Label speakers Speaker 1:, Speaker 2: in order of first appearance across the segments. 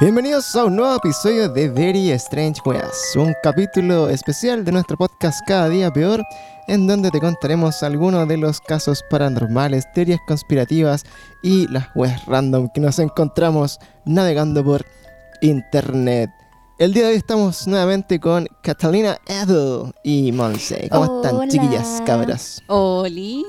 Speaker 1: Bienvenidos a un nuevo episodio de Very Strange Weas, un capítulo especial de nuestro podcast Cada Día Peor, en donde te contaremos algunos de los casos paranormales, teorías conspirativas y las weas random que nos encontramos navegando por internet. El día de hoy estamos nuevamente con Catalina Edel y Monse. ¿Cómo están, chiquillas, cabras?
Speaker 2: Oli.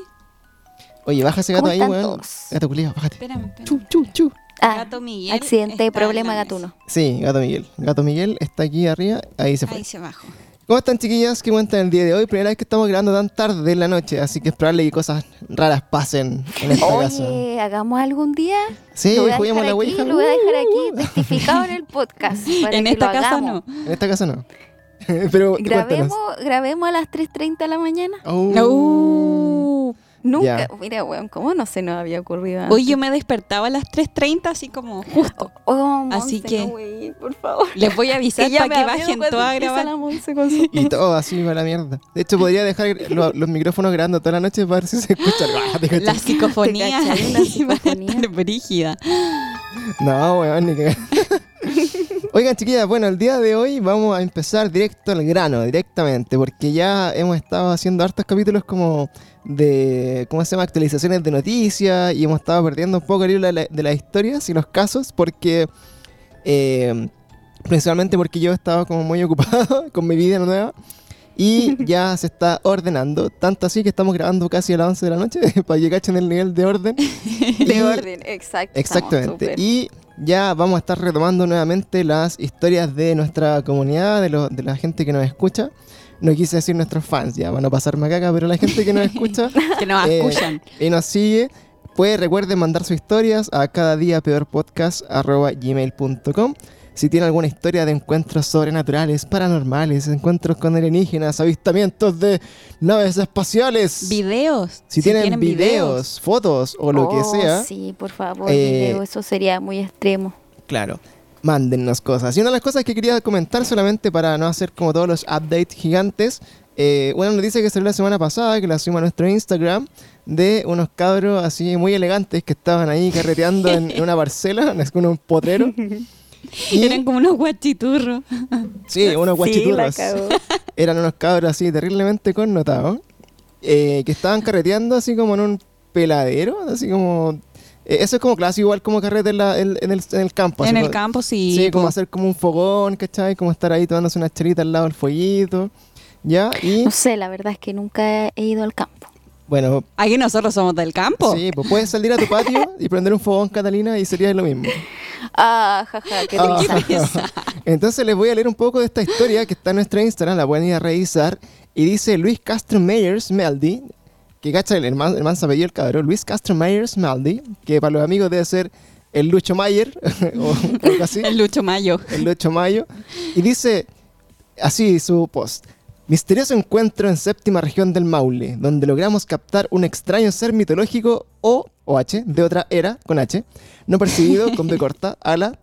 Speaker 1: Oye, baja ese gato
Speaker 3: ¿Cómo
Speaker 1: ahí,
Speaker 3: están
Speaker 1: weón.
Speaker 3: todos?
Speaker 1: Gato culiao, bájate.
Speaker 2: Espérame, espérame.
Speaker 1: Chu, chu, chu.
Speaker 3: Ah,
Speaker 2: Gato Miguel
Speaker 3: accidente,
Speaker 2: está
Speaker 3: problema gatuno.
Speaker 1: Sí, Gato Miguel. Gato Miguel está aquí arriba, ahí se fue.
Speaker 2: Ahí se bajó.
Speaker 1: ¿Cómo están chiquillas? ¿Qué cuentan el día de hoy? Primera vez que estamos grabando tan tarde en la noche, así que es probable que cosas raras pasen en esta casa.
Speaker 3: Oye, hagamos algún día.
Speaker 1: Sí,
Speaker 3: lo voy a
Speaker 1: juguemos
Speaker 3: dejar
Speaker 1: la
Speaker 3: aquí,
Speaker 1: Ouija.
Speaker 3: Lo voy a dejar aquí testificado en el podcast. Para
Speaker 2: En
Speaker 3: que
Speaker 2: esta
Speaker 3: lo
Speaker 2: casa
Speaker 3: hagamos.
Speaker 2: no.
Speaker 1: En esta casa no. Pero
Speaker 3: Grabemos, grabemos a las 3.30 de la mañana.
Speaker 1: Oh.
Speaker 2: No.
Speaker 3: Nunca. Mira, weón, ¿cómo no se nos había ocurrido antes?
Speaker 2: Hoy yo me despertaba a las 3.30 así como justo.
Speaker 3: Oh,
Speaker 2: Así
Speaker 3: Monse,
Speaker 2: que-
Speaker 3: no, por favor.
Speaker 2: Les voy a avisar para que bajen todas a grabar.
Speaker 3: la con su-
Speaker 1: Y todo así va la mierda. De hecho, podría dejar lo- los micrófonos grabando toda la noche para ver si se escucha. Ah.
Speaker 2: La psicofonía.
Speaker 3: La
Speaker 2: ahí va a
Speaker 3: psicofonía.
Speaker 2: estar brígida.
Speaker 1: No, weón, ni que... Oigan, chiquillas, bueno, el día de hoy vamos a empezar directo al grano, directamente, porque ya hemos estado haciendo hartos capítulos como de, ¿cómo se llama?, actualizaciones de noticias y hemos estado perdiendo un poco el hilo de, la- de las historias y los casos, porque, eh, principalmente porque yo estaba como muy ocupado con mi vida nueva y ya se está ordenando, tanto así que estamos grabando casi a las 11 de la noche, para que cachen el nivel de orden. Y-
Speaker 3: De orden, exacto.
Speaker 1: Exactamente. Y ya vamos a estar retomando nuevamente las historias de nuestra comunidad, de, lo- de la gente que nos escucha. No quise decir nuestros fans, ya van a pasar macaca, pero la gente que nos escucha
Speaker 2: Que nos
Speaker 1: Eh,
Speaker 2: escuchan.
Speaker 1: y nos sigue, pues recuerden mandar sus historias a cada día peor gmail.com. Si tienen alguna historia de encuentros sobrenaturales, paranormales, encuentros con alienígenas, avistamientos de naves espaciales.
Speaker 2: Videos.
Speaker 1: si, tienen, videos, fotos o lo que
Speaker 3: Oh,
Speaker 1: sea.
Speaker 3: Sí, por favor,
Speaker 1: Eh,
Speaker 3: video, eso sería muy extremo.
Speaker 1: Claro, mándennos cosas. Y una de las cosas que quería comentar solamente para no hacer como todos los updates gigantes, eh, una noticia que salió la semana pasada, que la subimos a nuestro Instagram, de unos cabros así muy elegantes que estaban ahí carreteando en, en una parcela, es como un potrero. Y,
Speaker 2: Eran como unos guachiturros.
Speaker 1: sí, unos guachiturros. Eran unos cabros así terriblemente connotados, eh, que estaban carreteando así como en un peladero, así como... eh, eso es como clásico, igual como carrete en, la- en- en el, en el campo.
Speaker 2: En
Speaker 1: así
Speaker 2: el
Speaker 1: como-
Speaker 2: campo sí.
Speaker 1: Sí, como hacer como un fogón, ¿cachai? Como estar ahí tomándose una chelita al lado del fueguito. ¿Ya? Y
Speaker 3: No sé, la verdad es que nunca he ido al campo.
Speaker 1: Bueno,
Speaker 2: Aquí nosotros somos del campo.
Speaker 1: sí, pues puedes salir a tu patio y prender un fogón, Catalina, y sería lo mismo.
Speaker 3: Ah, jaja, qué
Speaker 1: Ah. Entonces les voy a leer un poco de esta historia que está en nuestro Instagram, la pueden ir a revisar. Y dice Luis Castro Meyers Meldi, que cacha el, el, man, el manso apellido del cabrón, Luis Castro Meyers Meldi, que para los amigos debe ser el Lucho Mayer, o algo así.
Speaker 2: El Lucho Mayo.
Speaker 1: el 8 de mayo, y dice así su post. Misterioso encuentro en séptima región del Maule, donde logramos captar un extraño ser mitológico o H de otra era con H, no percibido con B corta a la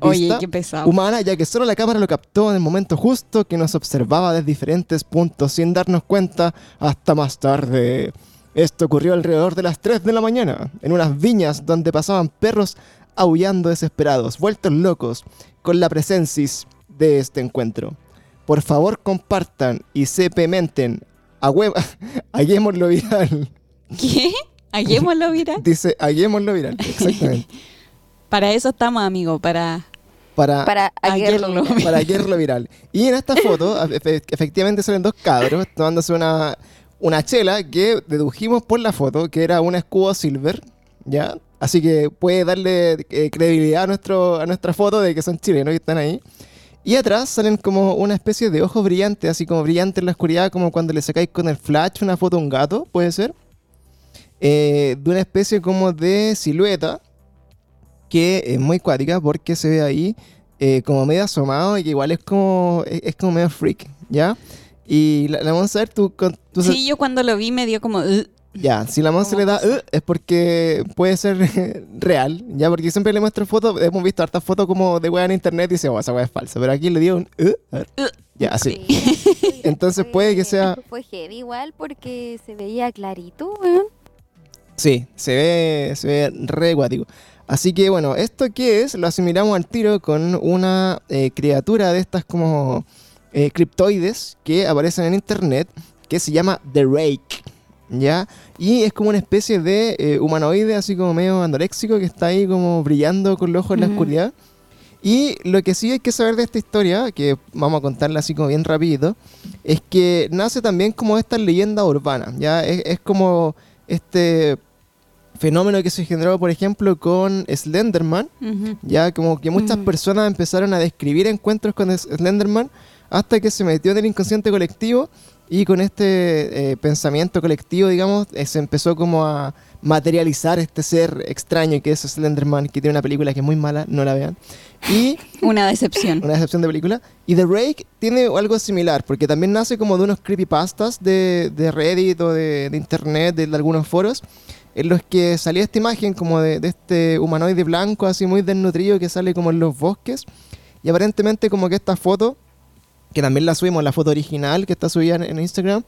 Speaker 2: Oye,
Speaker 1: vista
Speaker 2: qué pesado.
Speaker 1: humana, ya que solo la cámara lo captó en el momento justo que nos observaba desde diferentes puntos sin darnos cuenta hasta más tarde. Esto ocurrió alrededor de las 3 de la mañana, en unas viñas donde pasaban perros aullando desesperados, vueltos locos, con la presencia de este encuentro. Por favor compartan y se pementen. A huevo, hagámoslo viral.
Speaker 2: ¿Qué? Hallémoslo, mira.
Speaker 1: Dice, hagámoslo viral. Exactamente.
Speaker 2: Para eso estamos, amigo. Para
Speaker 1: Para,
Speaker 3: Para
Speaker 2: Aguerlo.
Speaker 3: aguerlo.
Speaker 1: para hacerlo viral. Y en esta foto, efe- efectivamente salen dos cabros tomándose una, una chela que dedujimos por la foto que era una escudo silver, ¿ya? Así que puede darle eh, credibilidad a, nuestro, a nuestra foto de que son chilenos y están ahí. Y atrás salen como una especie de ojos brillantes, así como brillantes en la oscuridad, como cuando le sacáis con el flash una foto a un gato, puede ser. Eh, de una especie como de silueta que es muy cuática porque se ve ahí eh, como medio asomado y que igual es como es, es como medio freak, ¿ya? Y la, la vamos a ver, tú, con- tú
Speaker 2: Sí, yo cuando lo vi me dio como...
Speaker 1: ya, si la Monse le da "Uh", es porque puede ser real, ya, porque siempre le muestro fotos, hemos visto hartas fotos como de weá en internet y dice, oh, esa weá es falsa, pero aquí le dio un "Uh", a ver.
Speaker 2: "Uh".
Speaker 1: ya, así.
Speaker 3: Sí.
Speaker 1: Entonces
Speaker 3: Fue-
Speaker 1: puede que sea-
Speaker 3: Fue heavy igual porque se veía clarito, weón.
Speaker 1: Sí, se ve, se ve re guático. Así que bueno, ¿esto qué es? Lo asimilamos al tiro con una eh, criatura de estas como eh, criptoides que aparecen en internet que se llama The Rake. ¿Ya? Y es como una especie de eh, humanoide así como medio anoréxico que está ahí como brillando con los ojos en la
Speaker 3: Ujú.
Speaker 1: oscuridad. Y lo que sí hay que saber de esta historia, que vamos a contarla así como bien rapidito, es que nace también como esta leyenda urbana, ¿ya? Es, es como este fenómeno que se generó, por ejemplo, con Slenderman,
Speaker 2: Ujú.
Speaker 1: ya como que muchas
Speaker 3: Mm.
Speaker 1: personas empezaron a describir encuentros con Slenderman hasta que se metió en el inconsciente colectivo y con este eh, pensamiento colectivo, digamos, eh, se empezó como a materializar este ser extraño que es Slenderman, que tiene una película que es muy mala, no la vean. Y
Speaker 2: Una decepción.
Speaker 1: una decepción de película. Y The Rake tiene algo similar, porque también nace como de unos creepypastas de, de Reddit o de, de internet, de, algunos foros, en los que salía esta imagen como de, de este humanoide blanco, así muy desnutrido, que sale como en los bosques. Y aparentemente como que esta foto, que también la subimos, la foto original que está subida en, en Instagram,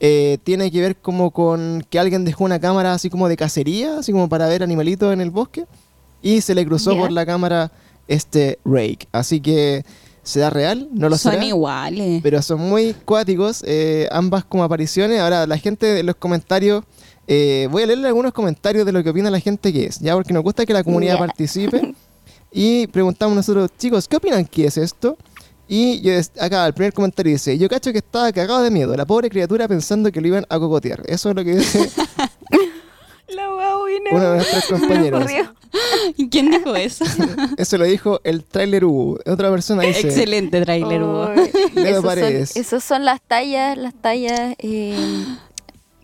Speaker 1: eh, tiene que ver como con que alguien dejó una cámara así como de cacería, así como para ver animalitos en el bosque, y se le cruzó por la cámara este Rake. Así que será real, no lo
Speaker 2: Son
Speaker 1: será,
Speaker 2: iguales.
Speaker 1: pero son muy cuáticos eh, ambas como apariciones. Ahora, la gente en los comentarios, eh, voy a leerle algunos comentarios de lo que opina la gente que es, ya porque nos gusta que la comunidad participe. Y preguntamos nosotros, chicos, ¿qué opinan que es esto? Y yo acá el primer comentario dice, yo cacho que estaba cagado de miedo, la pobre criatura pensando que lo iban a cocotear. Eso es lo que dice
Speaker 3: La wea buena.
Speaker 1: uno de nuestros compañeros.
Speaker 3: ocurrió.
Speaker 2: ¿Y quién dijo eso?
Speaker 1: Eso lo dijo el trailer U. Otra persona dice,
Speaker 2: Excelente trailer, Hugo.
Speaker 3: Ay,
Speaker 1: Leo
Speaker 3: esos, son,
Speaker 1: Paredes.
Speaker 3: esos son las tallas, las tallas eh,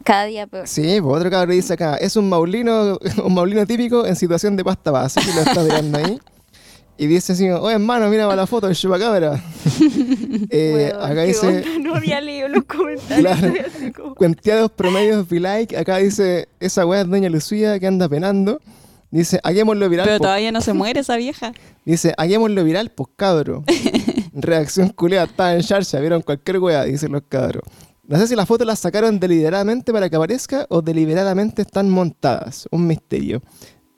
Speaker 3: cada día peor.
Speaker 1: Sí, pues otro cabrón dice acá, es un maulino, un maulino típico en situación de pasta base, que lo está mirando ahí. Y dice así, oye hermano, mira para la foto del chupacabra. eh, acá dice,
Speaker 3: onda, No había leído los comentarios.
Speaker 1: Claro. cuenteados promedios be like. Acá dice, esa weá es doña Lucía que anda penando. Dice, hagámoslo viral.
Speaker 2: Pero
Speaker 1: po".
Speaker 2: todavía no se muere esa vieja.
Speaker 1: Dice, hagámoslo viral, pues cabro. Reacción culeada, está en charcha, vieron cualquier weá, dicen los cabros. No sé si las fotos las sacaron deliberadamente para que aparezca o deliberadamente están montadas. Un misterio.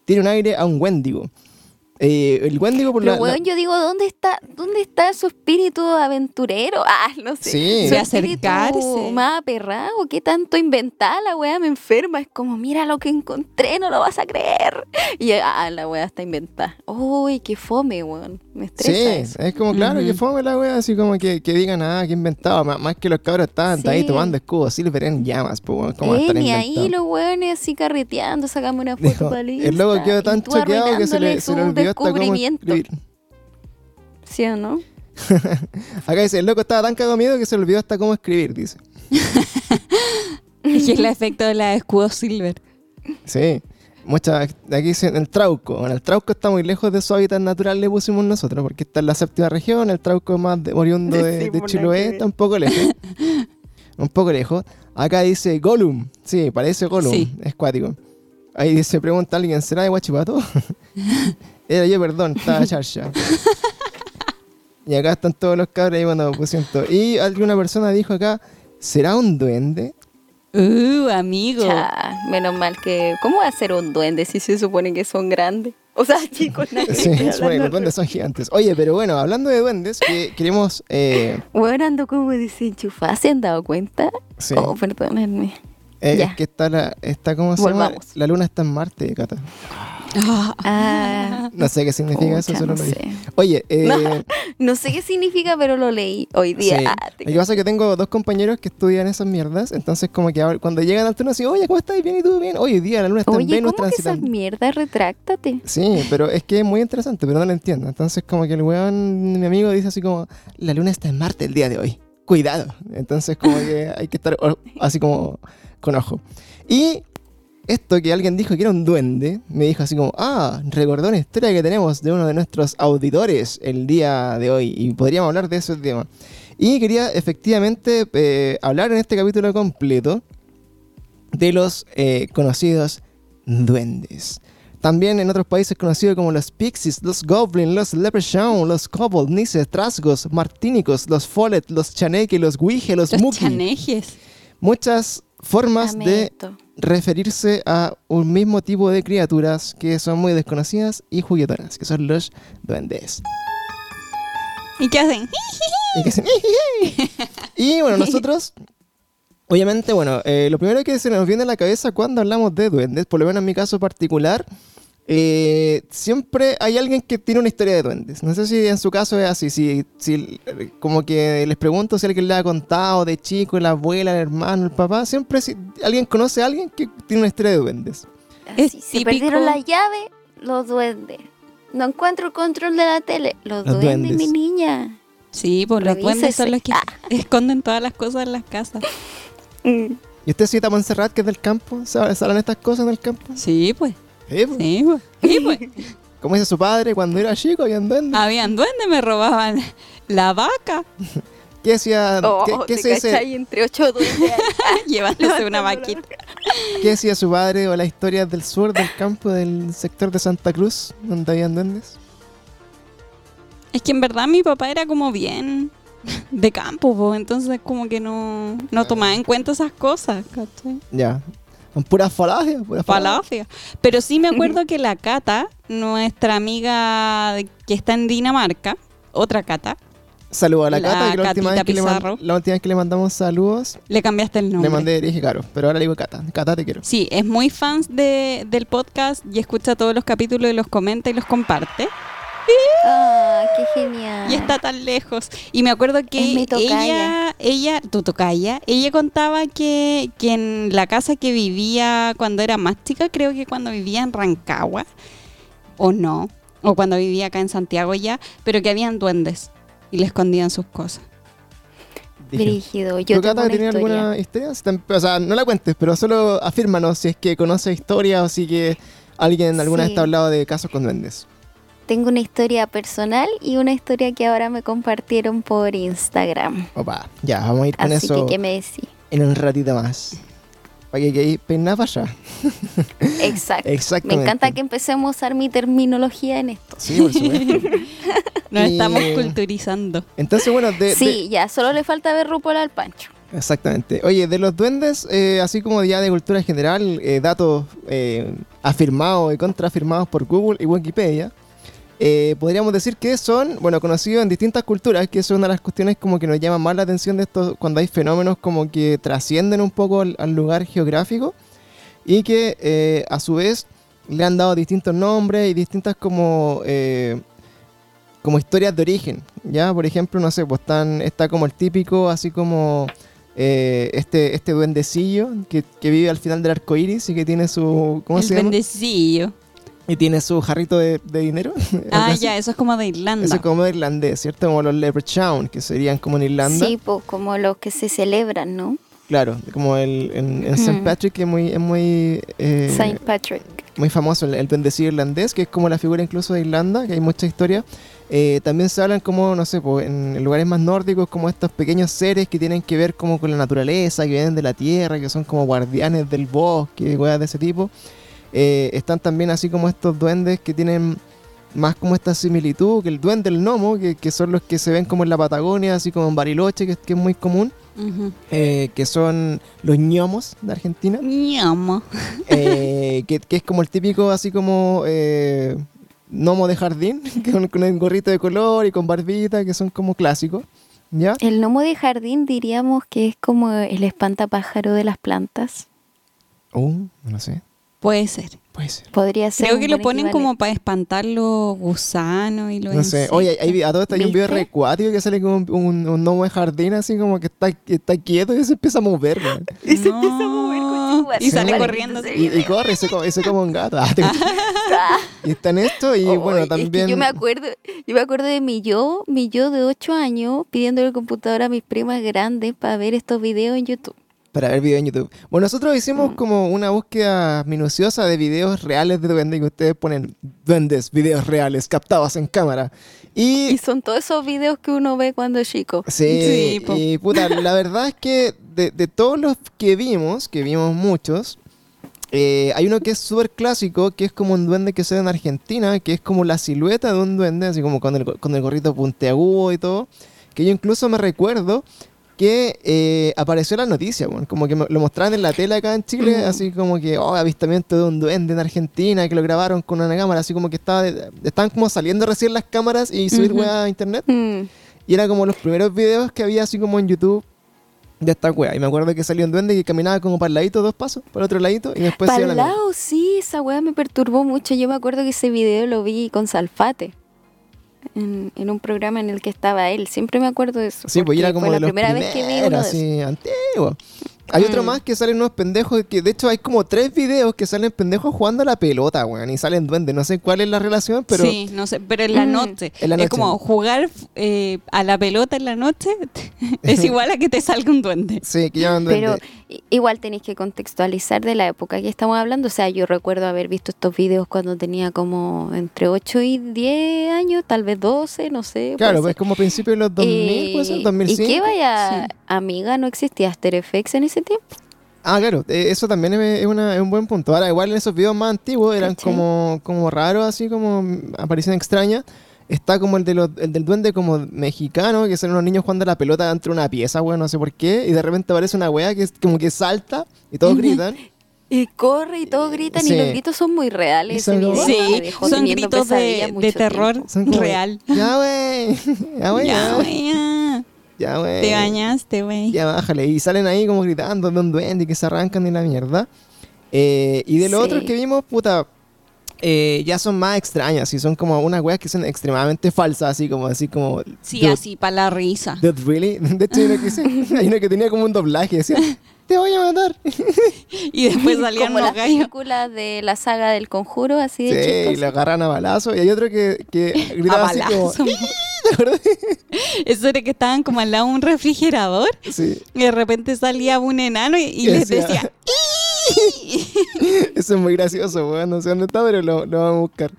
Speaker 1: Tiene un aire a un Wendigo. Eh, el Wendigo por
Speaker 3: Pero
Speaker 1: la,
Speaker 3: yo digo, ¿dónde está, ¿dónde está su espíritu aventurero? Ah, no sé.
Speaker 1: Sí.
Speaker 3: Su
Speaker 2: acercarse.
Speaker 3: más aperrado, ¿qué tanto inventada la weá? Me enferma. Es como, mira lo que encontré, no lo vas a creer. Y ah, la weá está inventada. Uy, qué fome, weón. Me estresa
Speaker 1: Sí,
Speaker 3: eso.
Speaker 1: es como, claro, que fome la wea, así como que, que digan, ah, que inventaba. Más, más que los cabros estaban
Speaker 3: Sí.
Speaker 1: ahí tomando escudo silver en llamas, pues, ¿cómo
Speaker 3: Eh, ni ahí los weones así carreteando, sacame una foto
Speaker 1: Dijo,
Speaker 3: para
Speaker 1: el loco quedó tan choqueado que se le, se le olvidó hasta cómo
Speaker 3: descubrimiento.
Speaker 1: escribir.
Speaker 3: ¿Sí o no?
Speaker 1: Acá dice, el loco estaba tan cagado miedo que se le olvidó hasta cómo escribir, dice.
Speaker 2: Es que es el efecto de la escudo silver.
Speaker 1: Sí. Muchas, aquí dicen el Trauco. Bueno, el Trauco está muy lejos de su hábitat natural, le pusimos nosotros, porque está en la séptima región, el Trauco es más de, oriundo de, de
Speaker 3: que
Speaker 1: Chiloé, está un poco lejos. un poco lejos. Acá dice Gollum. Sí, parece Gollum.
Speaker 2: Sí.
Speaker 1: Es cuático. Ahí dice, pregunta alguien, ¿será de Guachipato? Era yo, perdón, estaba charcha. y acá están todos los cabros ahí cuando pusieron todo. Y alguna persona dijo acá, ¿será un duende?
Speaker 2: Uh, amigo.
Speaker 3: Cha, menos mal que. ¿Cómo va a ser un duende si se supone que son grandes? O sea, chicos,
Speaker 1: Sí, bueno, los duendes son gigantes. Oye, pero bueno, hablando de duendes, que queremos... eh,
Speaker 3: Bueno, ando como desenchufada, ¿se han dado cuenta?
Speaker 1: sí,
Speaker 3: Oh, perdónenme.
Speaker 1: eh,
Speaker 3: ya.
Speaker 1: es que está la... Está, ¿Cómo se llama?
Speaker 3: Volvamos.
Speaker 1: La luna está en Marte, Cata.
Speaker 2: Ah.
Speaker 3: Ah,
Speaker 1: No sé qué significa eso, solo
Speaker 3: no
Speaker 1: lo
Speaker 3: sé.
Speaker 1: Oye, eh,
Speaker 3: No, No sé qué significa, pero lo leí hoy día.
Speaker 1: sí.
Speaker 3: Ah, te-
Speaker 1: Lo que pasa es que tengo dos compañeros que estudian esas mierdas, entonces como que ahora- cuando llegan al turno así, oye, ¿cómo estás? ¿Bien y tú? ¿Bien? Oye, hoy día la luna está en
Speaker 3: Oye,
Speaker 1: Venus
Speaker 3: ¿cómo que esas mierdas? Retráctate.
Speaker 1: Sí, pero es que es muy interesante, pero no lo entiendo. Entonces como que el weón, mi amigo, dice así como, la luna está en Marte el día de hoy. Cuidado. Entonces como que hay que estar así como con ojo. Y esto que alguien dijo que era un duende, me dijo así como, ah, recordó una historia que tenemos de uno de nuestros auditores el día de hoy. Y podríamos hablar de ese tema. Y quería efectivamente eh, hablar en este capítulo completo de los eh, conocidos duendes. También en otros países conocidos como los pixies, los goblins, los leprechaun, los kobold, nises, trasgos, martínicos, los follet, los chaneque, los guije, los,
Speaker 2: Los chanejes.
Speaker 1: Muchas formas de. Referirse a un mismo tipo de criaturas que son muy desconocidas y juguetonas, que son los duendes.
Speaker 2: ¿Y qué hacen?
Speaker 1: Y que hacen, Y bueno, nosotros, obviamente, bueno, eh, lo primero que se nos viene a la cabeza cuando hablamos de duendes, por lo menos en mi caso particular, eh, siempre hay alguien que tiene una historia de duendes. No sé si en su caso es así, si, si como que les pregunto si alguien le ha contado de chico, la abuela, el hermano, el papá, siempre si alguien conoce a alguien que tiene una historia de duendes.
Speaker 2: Es
Speaker 3: Así, se
Speaker 2: típico-
Speaker 3: perdieron la llave, los duendes. No encuentro el control de la tele. Los,
Speaker 1: Los
Speaker 3: duendes,
Speaker 1: duendes.
Speaker 3: mi niña.
Speaker 2: Sí, pues los duendes son los que
Speaker 3: Ah.
Speaker 2: esconden todas las cosas en las casas.
Speaker 3: Mm.
Speaker 1: ¿Y usted cita a Montserrat, que es del campo? ¿Sabe- ¿Saben estas cosas en el campo?
Speaker 2: Sí, pues.
Speaker 1: Sí, pues.
Speaker 2: Sí, pues. Sí, pues.
Speaker 1: Como dice su padre, cuando era chico habían duendes.
Speaker 2: Habían duendes, me robaban la vaca
Speaker 1: ¿Qué decía,
Speaker 3: Oh,
Speaker 1: qué, qué.
Speaker 3: Entre ocho duendes.
Speaker 2: llevándose una vaquita.
Speaker 1: qué decía su padre o la historia del sur del campo del sector de Santa Cruz, donde habían duendes?
Speaker 2: Es que en verdad mi papá era como bien de campo, entonces como que no, no tomaba en cuenta esas cosas, ¿cachai?
Speaker 1: Ya. Son puras falacias, puras falacias.
Speaker 2: Falacia. Pero sí me acuerdo que la Cata, nuestra amiga que está en Dinamarca, otra Cata,
Speaker 1: Saludos a la,
Speaker 2: La
Speaker 1: Cata, que la última, vez que le la última vez que le mandamos saludos,
Speaker 2: le cambiaste el nombre.
Speaker 1: le mandé, dije Caro, pero ahora le digo Cata. Cata, te quiero.
Speaker 2: Sí, es muy fan de, del podcast y escucha todos los capítulos y los comenta y los comparte.
Speaker 3: Ah, qué genial.
Speaker 2: Y está tan lejos. Y me acuerdo que ella, ella, tu tocaya, ella contaba que, que en la casa que vivía cuando era más chica, creo que cuando vivía en Rancagua, o no, o cuando vivía acá en Santiago ya, pero que habían duendes y le escondían sus cosas.
Speaker 3: Brígido. Yo
Speaker 1: ¿Tú,
Speaker 3: tengo
Speaker 1: Cata,
Speaker 3: una
Speaker 1: alguna historia? O sea, no la cuentes, pero solo afírmanos si es que conoces historia o si que alguien alguna
Speaker 3: Sí.
Speaker 1: vez te ha hablado de casos con duendes.
Speaker 3: Tengo una historia personal y una historia que ahora me compartieron por Instagram.
Speaker 1: Opa, ya, vamos a ir con
Speaker 3: Así
Speaker 1: eso
Speaker 3: que, ¿qué me decís?
Speaker 1: en un ratito más. Para que quede para allá.
Speaker 3: Exacto.
Speaker 1: Exactamente.
Speaker 3: Me encanta que empecemos a usar mi terminología en esto.
Speaker 1: Sí, por supuesto.
Speaker 2: Nos
Speaker 1: Y-
Speaker 2: estamos culturizando.
Speaker 1: Entonces, bueno, de, de-
Speaker 3: Sí, ya, solo le falta ver RuPaul al Pancho.
Speaker 1: Exactamente. Oye, de los duendes, eh, así como ya de cultura general, eh, datos eh, afirmados y contraafirmados por Google y Wikipedia, eh, podríamos decir que son, bueno, conocidos en distintas culturas, que es una de las cuestiones como que nos llama más la atención de esto cuando hay fenómenos como que trascienden un poco al, al lugar geográfico y que eh, a su vez le han dado distintos nombres y distintas como... eh, como historias de origen, ¿ya? Por ejemplo, no sé, pues están, está como el típico, así como eh, este, este duendecillo que, que vive al final del arco iris y que tiene su. ¿Cómo
Speaker 2: el
Speaker 1: se llama?
Speaker 2: bendecillo.
Speaker 1: Y tiene su jarrito de, de dinero.
Speaker 2: Ah, ya, eso es como de Irlanda.
Speaker 1: Eso es como irlandés, ¿cierto? Como los leprechaun, que serían como en Irlanda.
Speaker 3: Sí, pues como los que se celebran, ¿no?
Speaker 1: Claro, como el, en, en St.
Speaker 3: Mm.
Speaker 1: Patrick, que es muy, es muy, eh,
Speaker 3: Saint Patrick.
Speaker 1: muy famoso, el, el duendecillo irlandés, que es como la figura incluso de Irlanda, que hay mucha historia. Eh, también se hablan como, no sé, pues, en lugares más nórdicos, como estos pequeños seres que tienen que ver como con la naturaleza, que vienen de la tierra, que son como guardianes del bosque, cosas de ese tipo. Eh, están también así como estos duendes que tienen más como esta similitud que el duende del gnomo, que, que son los que se ven como en la Patagonia, así como en Bariloche, que, es- que es muy común, eh, que son los ñomos de Argentina.
Speaker 2: Ñamo.
Speaker 1: Eh, que, que es como el típico, así como eh, gnomo de jardín, con, con el gorrito de color y con barbita, que son como clásicos. ¿Ya?
Speaker 3: El gnomo de jardín diríamos que es como el espantapájaro de las plantas.
Speaker 1: Uh, no lo sé.
Speaker 2: Puede ser.
Speaker 1: Puede ser.
Speaker 3: Podría ser.
Speaker 2: Creo que lo ponen como para espantar los gusanos y los
Speaker 1: No sé.
Speaker 2: insectos.
Speaker 1: Oye, hay, a todo esto hay un video recuático que sale como un, un, un gnomo de jardín, así como que está, que está quieto y se empieza a mover. man.
Speaker 3: Y se empieza a mover
Speaker 2: No. Y sale
Speaker 1: Sí.
Speaker 2: corriendo.
Speaker 3: Ese
Speaker 1: Y, corre, se, co- y se come un gato. Ah, te- y está en esto, y bueno,
Speaker 3: es que
Speaker 1: también.
Speaker 3: yo me acuerdo, yo me acuerdo de mi yo, mi yo de 8 años, pidiendo el computador a mis primas grandes para ver estos videos en YouTube.
Speaker 1: Para ver videos en YouTube. Bueno, nosotros
Speaker 3: Mm.
Speaker 1: hicimos como una búsqueda minuciosa de videos reales de duendes que ustedes ponen duendes, videos reales captados en cámara. Y,
Speaker 3: Y son todos esos videos que uno ve cuando es chico.
Speaker 1: sí,
Speaker 2: Sí,
Speaker 1: y puta, la verdad es que de, de todos los que vimos, que vimos muchos, eh, hay uno que es súper clásico, que es como un duende que se ve en Argentina, que es como la silueta de un duende, así como con el, con el gorrito puntiagudo y todo. Que yo incluso me recuerdo que eh, apareció en las noticias, weón. como que lo mostraban en la tele acá en Chile,
Speaker 3: Mm.
Speaker 1: así como que, oh, avistamiento de un duende en Argentina, que lo grabaron con una cámara, así como que estaba de- estaban como saliendo recién las cámaras y subir weá a internet.
Speaker 3: Mm.
Speaker 1: Y era como los primeros videos que había así como en YouTube de esta wea. Y me acuerdo que salió un duende que caminaba como para el ladito, dos pasos, para el otro ladito, y después
Speaker 3: Para el
Speaker 1: la
Speaker 3: lado, sí, esa weá me perturbó mucho. Yo me acuerdo que ese video lo vi con Salfate. En, en un programa en el que estaba él. Siempre me acuerdo de eso.
Speaker 1: Sí, pues era
Speaker 3: porque
Speaker 1: como
Speaker 3: fue
Speaker 1: de
Speaker 3: la
Speaker 1: los
Speaker 3: primera vez que vi
Speaker 1: primeros,
Speaker 3: uno de
Speaker 1: así, antiguo. Hay otro
Speaker 3: Mm.
Speaker 1: más que salen unos pendejos que, de hecho, hay como tres videos que salen pendejos jugando a la pelota, weón, y salen duendes. No sé cuál es la relación, pero
Speaker 2: sí, no sé, pero en la
Speaker 3: Mm.
Speaker 2: noche.
Speaker 1: En la noche.
Speaker 2: Es como jugar eh, a la pelota en la noche es igual a que te salga un duende.
Speaker 1: sí, que llaman
Speaker 3: Pero
Speaker 1: duendes.
Speaker 3: i- igual tenéis que contextualizar de la época que estamos hablando. O sea, yo recuerdo haber visto estos videos cuando tenía como entre 8 y 10 años, tal vez 12, no sé.
Speaker 1: Claro, pues
Speaker 3: ser.
Speaker 1: como principios de los 2000, puede ser,
Speaker 3: Eh,
Speaker 1: 2005.
Speaker 3: ¿Y qué vaya,
Speaker 2: Sí.
Speaker 3: amiga? ¿No existía After Effects en ese tiempo?
Speaker 1: Ah, claro, eh, eso también es, una- es un buen punto. Ahora, igual en esos videos más antiguos eran como, como raros, así como aparición extraña. Está como el, de los, el del duende como mexicano, que son unos niños jugando a la pelota dentro de una pieza, weón, no sé por qué. Y de repente aparece una wea que es como que salta y todos gritan.
Speaker 3: Y corre y todos gritan
Speaker 1: Sí.
Speaker 3: y los gritos son muy reales.
Speaker 1: Son
Speaker 3: video
Speaker 2: Sí, son gritos de, de terror
Speaker 3: tiempo.
Speaker 2: Real.
Speaker 1: Ya, wey. Ya, wey.
Speaker 2: Ya,
Speaker 1: Ya,
Speaker 2: güey. Te bañaste, güey.
Speaker 1: Ya, bájale. Y salen ahí como gritando de un duende y que se arrancan de la mierda. Eh, y de los
Speaker 3: Sí.
Speaker 1: otros que vimos, puta, eh, ya son más extrañas y son como unas weas que son extremadamente falsas, así como, así como.
Speaker 2: Sí, así, para la risa.
Speaker 1: dude, really? De hecho, hay una que, sí, hay una que tenía como un doblaje, decía, te voy a matar.
Speaker 2: Y después salían
Speaker 3: Como
Speaker 2: los
Speaker 3: las
Speaker 2: gallos.
Speaker 3: películas de la saga del conjuro, así
Speaker 1: Sí,
Speaker 3: de
Speaker 1: y
Speaker 3: chistoso.
Speaker 1: le agarran a balazo. Y hay otro que, que gritaba
Speaker 2: A
Speaker 1: así como.
Speaker 2: Eso era que estaban como al lado de un refrigerador
Speaker 1: Sí,
Speaker 2: y de repente salía un enano y, y
Speaker 1: Y
Speaker 2: les
Speaker 1: decía-
Speaker 2: decía,
Speaker 1: eso es muy gracioso, weón. No sé dónde está, pero lo, lo vamos a buscar.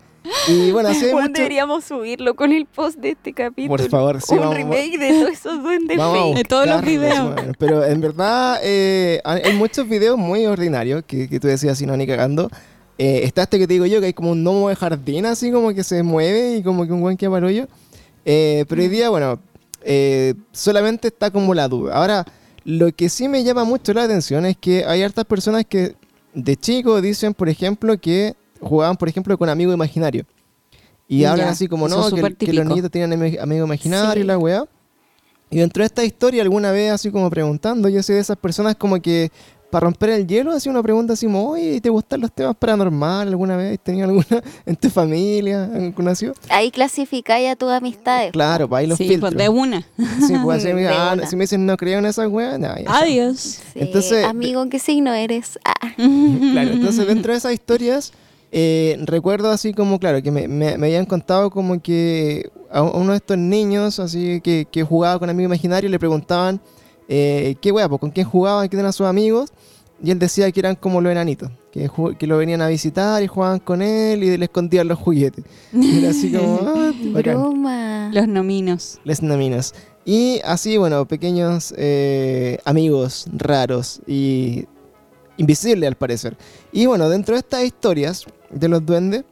Speaker 1: Y bueno, así hay
Speaker 3: Bueno,
Speaker 1: mucho-
Speaker 3: deberíamos subirlo con el post de este capítulo.
Speaker 1: Por favor, sí,
Speaker 3: Un
Speaker 1: vamos-
Speaker 3: remake de todos esos duendes
Speaker 1: Vamos.
Speaker 2: De todos los videos.
Speaker 1: weón. Pero en verdad eh, hay muchos videos muy ordinarios que, que tú decías así, no, ni cagando. Eh, está este que te digo yo, que hay como un gnomo de jardín así como que se mueve y como que un buen que aparollo. Eh, pero hoy día, bueno, eh, solamente está como la duda. Ahora, lo que sí me llama mucho la atención es que hay hartas personas que de chico dicen, por ejemplo, que jugaban, por ejemplo, con amigos imaginarios. Y
Speaker 2: Ya,
Speaker 1: hablan así como, no, que, que los niños tienen ami- amigos imaginarios y
Speaker 3: Sí.
Speaker 1: la weá. Y dentro de esta historia, alguna vez así como preguntando, yo soy de esas personas como que para romper el hielo, hacía una pregunta así como, oye, ¿te gustan los temas paranormales alguna vez? ¿Has tenido alguna en tu familia? ¿Han conocido?
Speaker 3: Ahí clasificáis a tus amistades.
Speaker 1: Claro, para ahí los
Speaker 2: sí,
Speaker 1: filtros.
Speaker 2: pues de una.
Speaker 1: Sí, pues así,
Speaker 3: De
Speaker 1: ah,
Speaker 3: una.
Speaker 1: si me dicen no creo en esas weas, ya.
Speaker 2: Adiós.
Speaker 3: Sí,
Speaker 1: Entonces-
Speaker 3: amigo, ¿qué signo eres? Ah,
Speaker 1: Claro, entonces dentro de esas historias, eh, recuerdo así como, claro, que me, me- me habían contado como que a uno de estos niños, así que, que jugaba con amigos imaginarios, le preguntaban eh, qué wea, pues, con quién jugaban, quién eran sus amigos, y él decía que eran como los enanitos, que, que lo venían a visitar y jugaban con él y le escondían los juguetes. Y era así como, ah,
Speaker 3: broma.
Speaker 2: Los nominos.
Speaker 1: Les nominas. Y así, bueno, pequeños eh, amigos raros y invisibles al parecer. Y bueno, dentro de estas historias de los duendes,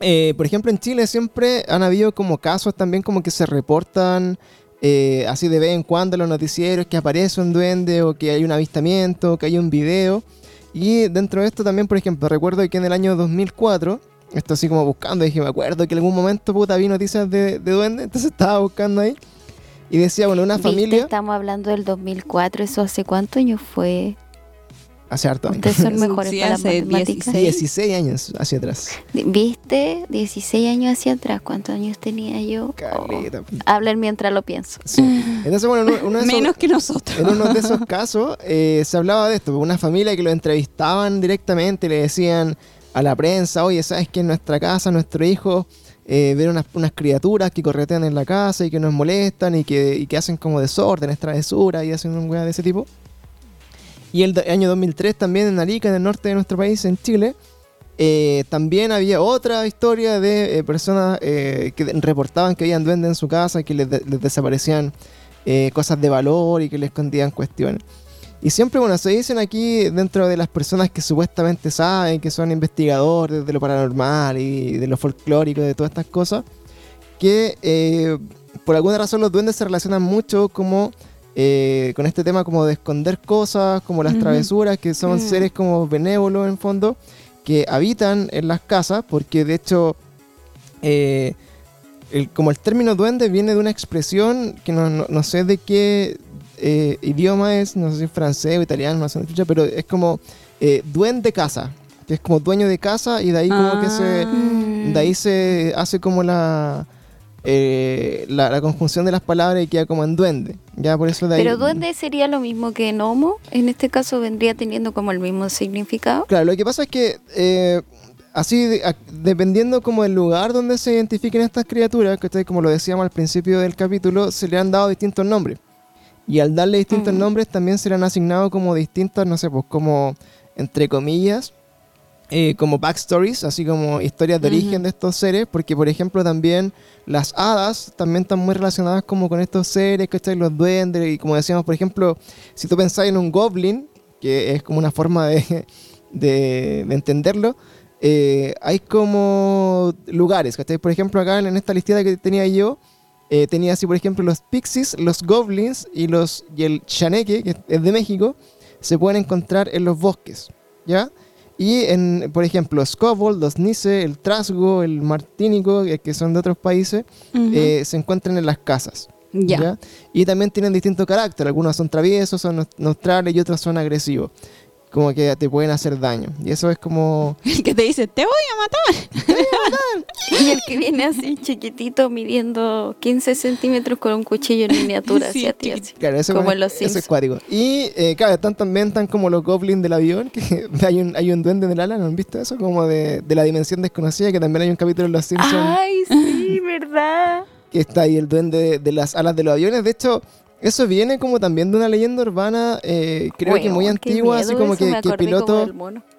Speaker 1: eh, por ejemplo en Chile siempre han habido como casos también como que se reportan eh, así de vez en cuando en los noticieros que aparece un duende o que hay un avistamiento, que hay un video. Y dentro de esto también, por ejemplo, recuerdo que en el año 2004, esto así como buscando, dije, me acuerdo que en algún momento puta vi noticias de, de duende, entonces estaba buscando ahí. Y decía, bueno, una
Speaker 3: ¿Viste?
Speaker 1: familia...
Speaker 3: Estamos hablando del 2004. ¿Eso hace cuántos años fue?
Speaker 1: Hace harto años.
Speaker 3: Ustedes son mejores
Speaker 2: Sí,
Speaker 3: para
Speaker 2: hace
Speaker 3: matemáticas.
Speaker 1: 16 años hacia atrás.
Speaker 3: ¿Viste? 16 años hacia atrás. ¿Cuántos años tenía yo? Oh.
Speaker 1: Caleta.
Speaker 3: Hablen mientras lo pienso.
Speaker 1: Sí. Entonces, bueno, uno, uno de esos-
Speaker 2: Menos que nosotros.
Speaker 1: en uno de esos casos eh, se hablaba de esto, una familia que lo entrevistaban directamente, le decían a la prensa, oye, ¿sabes que en nuestra casa nuestro hijo eh, ve unas, unas criaturas que corretean en la casa y que nos molestan y que, y que hacen como desórdenes, travesuras y hacen un weá de ese tipo? Y el año 2003 también en Arica, en el norte de nuestro país, en Chile, eh, también había otra historia de eh, personas eh, que reportaban que habían duendes en su casa, que les, de- les desaparecían eh, cosas de valor y que le escondían cuestiones. Y siempre, bueno, se dicen aquí dentro de las personas que supuestamente saben, que son investigadores de lo paranormal y de lo folclórico, de todas estas cosas, que eh, por alguna razón los duendes se relacionan mucho como eh, con este tema como de esconder cosas, como las travesuras, que son
Speaker 3: Mm.
Speaker 1: seres como benévolos en fondo, que habitan en las casas, porque de hecho, eh, el- como el término duende viene de una expresión que no, no- no sé de qué eh, idioma es, no sé si es francés o italiano, no sé, chucha, pero es como duende casa, que es como dueño de casa y de ahí como que se...
Speaker 3: Mm.
Speaker 1: De ahí se hace como la, eh, la, la conjunción de las palabras y queda como en duende. Ya por eso de ahí.
Speaker 3: Pero duende sería lo mismo que gnomo. En este caso vendría teniendo como el mismo significado.
Speaker 1: Claro, lo que pasa es que eh, así, de- a- dependiendo como del lugar donde se identifiquen estas criaturas, que como lo decíamos al principio del capítulo, se le han dado distintos nombres. Y al darle distintos
Speaker 3: Mm.
Speaker 1: nombres también se le han asignado como distintas, no sé, pues como entre comillas, eh, como backstories, así como historias de origen de estos seres, porque por ejemplo también las hadas también están muy relacionadas como con estos seres, ¿cachai? Los duendes, y como decíamos, por ejemplo, si tú pensás en un goblin, que es como una forma de, de, de entenderlo, eh, hay como lugares, ¿cachai? Por ejemplo, acá en esta listita que tenía yo, eh, tenía así, por ejemplo, los pixies, los goblins y, los, y el chaneque, que es de México, se pueden encontrar en los bosques, ¿ya? Y, en, por ejemplo, Scobold, los Nice, el Trasgo, el Martínico, eh, que son de otros países,
Speaker 2: Ujú.
Speaker 1: eh, se encuentran en las casas.
Speaker 2: ya.
Speaker 1: ¿ya? Y también tienen distinto carácter. Algunos son traviesos, son neut- neutrales y otros son agresivos. Como que te pueden hacer daño. Y eso es como...
Speaker 2: El que te dice, te voy a matar.
Speaker 3: Y el que viene así chiquitito midiendo 15 centímetros con un cuchillo en miniatura
Speaker 2: Sí,
Speaker 3: hacia ti. así.
Speaker 1: Claro, eso,
Speaker 3: Como
Speaker 1: es-
Speaker 3: en Los
Speaker 1: eso es cuático. Y eh, claro, están también están como los goblins del avión, que hay un, hay un duende en el ala, ¿no han visto eso? Como de, de la dimensión desconocida, que también hay un capítulo en Los Simpsons
Speaker 3: Ay, sí, ¿verdad?
Speaker 1: que está ahí el duende de, de las alas de los aviones. De hecho, eso viene como también de una leyenda urbana, eh, creo que muy antigua, así como
Speaker 3: eso,
Speaker 1: que, pilotos...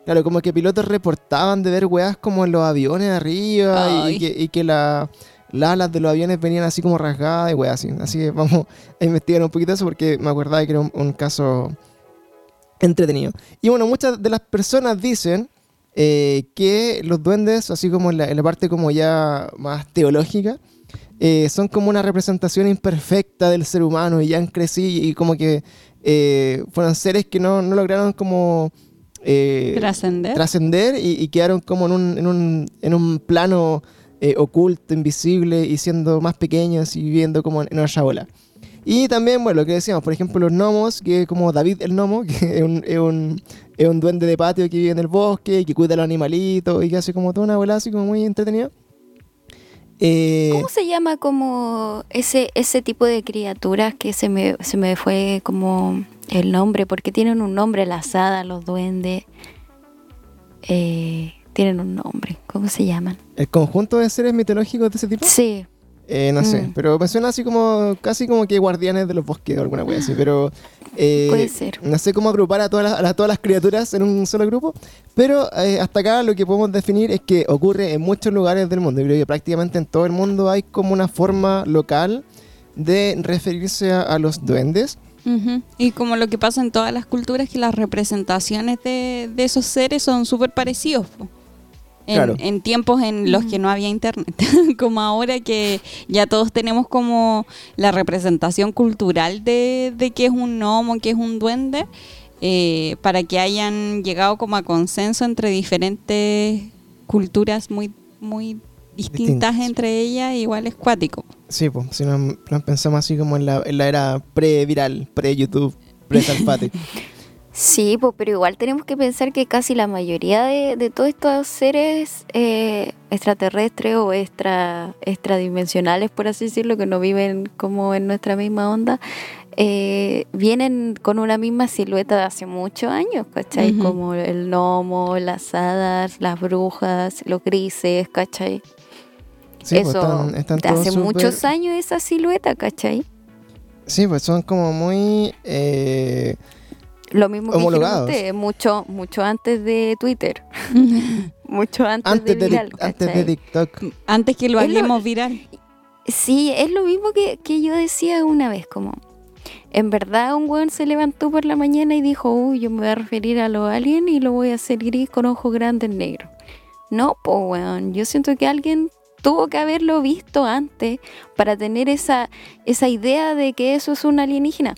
Speaker 1: Claro, como que pilotos reportaban de ver weas como en los aviones arriba y- y,
Speaker 2: Ay.
Speaker 1: que, y que la- las alas de los aviones venían así como rasgadas y weas así. Así que vamos a investigar un poquito eso porque me acordaba que era un, un caso entretenido. Y bueno, muchas de las personas dicen eh, que los duendes, así como en la, en la parte como ya más teológica, eh, son como una representación imperfecta del ser humano y ya han crecido y como que eh, fueron seres que no, no lograron como... eh,
Speaker 2: Trascender.
Speaker 1: trascender y, y quedaron como en un, en un, en un plano eh, oculto, invisible y siendo más pequeños y viviendo como en, otra ola. Y también, bueno, lo que decíamos, por ejemplo, los gnomos, que como David el gnomo, que es un, es un, es un duende de patio que vive en el bosque y que cuida a los animalitos y que hace como toda una bola así como muy entretenida. Eh,
Speaker 3: ¿Cómo se llama como ese, ese tipo de criaturas que se me, se me fue como el nombre? Porque tienen un nombre, las hadas, los duendes. Eh, tienen un nombre. ¿Cómo se llaman?
Speaker 1: el conjunto de seres mitológicos de ese tipo,
Speaker 3: Sí.
Speaker 1: Eh, no sé,
Speaker 3: Mm.
Speaker 1: pero me suena así como casi como que guardianes de los bosques o alguna wea así, pero eh,
Speaker 3: Puede ser.
Speaker 1: no sé cómo agrupar a todas las, a todas las criaturas en un solo grupo, pero eh, hasta acá lo que podemos definir es que ocurre en muchos lugares del mundo. Yo creo que prácticamente en todo el mundo hay como una forma local de referirse a, a los duendes.
Speaker 2: Ujú. Y como lo que pasa en todas las culturas, que las representaciones de, de esos seres son súper parecidos. po. En,
Speaker 1: Claro.
Speaker 2: en tiempos en los que no había internet, como ahora que ya todos tenemos como la representación cultural de, de qué es un gnomo, qué es un duende, eh, para que hayan llegado como a consenso entre diferentes culturas muy, muy distintas
Speaker 1: Distintas.
Speaker 2: entre ellas, igual es cuático.
Speaker 1: Sí, pues, si nos, nos pensamos así como en la, en la era pre-viral, pre-YouTube, pre-Salpate.
Speaker 3: Sí, pues, pero igual tenemos que pensar que casi la mayoría de, de todos estos seres eh, extraterrestres o extra, extradimensionales, por así decirlo, que no viven como en nuestra misma onda, eh, vienen con una misma silueta de hace muchos años, ¿cachai? Como el gnomo, las hadas, las brujas, los grises, ¿cachai?
Speaker 1: Sí, pues,
Speaker 3: Eso,
Speaker 1: están, están
Speaker 3: de hace muchos años esa silueta, ¿cachai?
Speaker 1: Sí, pues son como muy... eh,
Speaker 3: Lo mismo que ustedes, mucho, mucho antes de Twitter, mucho antes,
Speaker 1: antes,
Speaker 3: de viral,
Speaker 1: antes de. TikTok.
Speaker 2: Antes que lo
Speaker 3: Es lo-
Speaker 2: hagamos viral.
Speaker 3: Sí, es lo mismo que, que yo decía una vez, como, en verdad un weón se levantó por la mañana y dijo, uy, yo me voy a referir a los aliens y lo voy a hacer gris con ojos grandes negros. No, pues weón, yo siento que alguien tuvo que haberlo visto antes para tener esa, esa idea de que eso es un alienígena.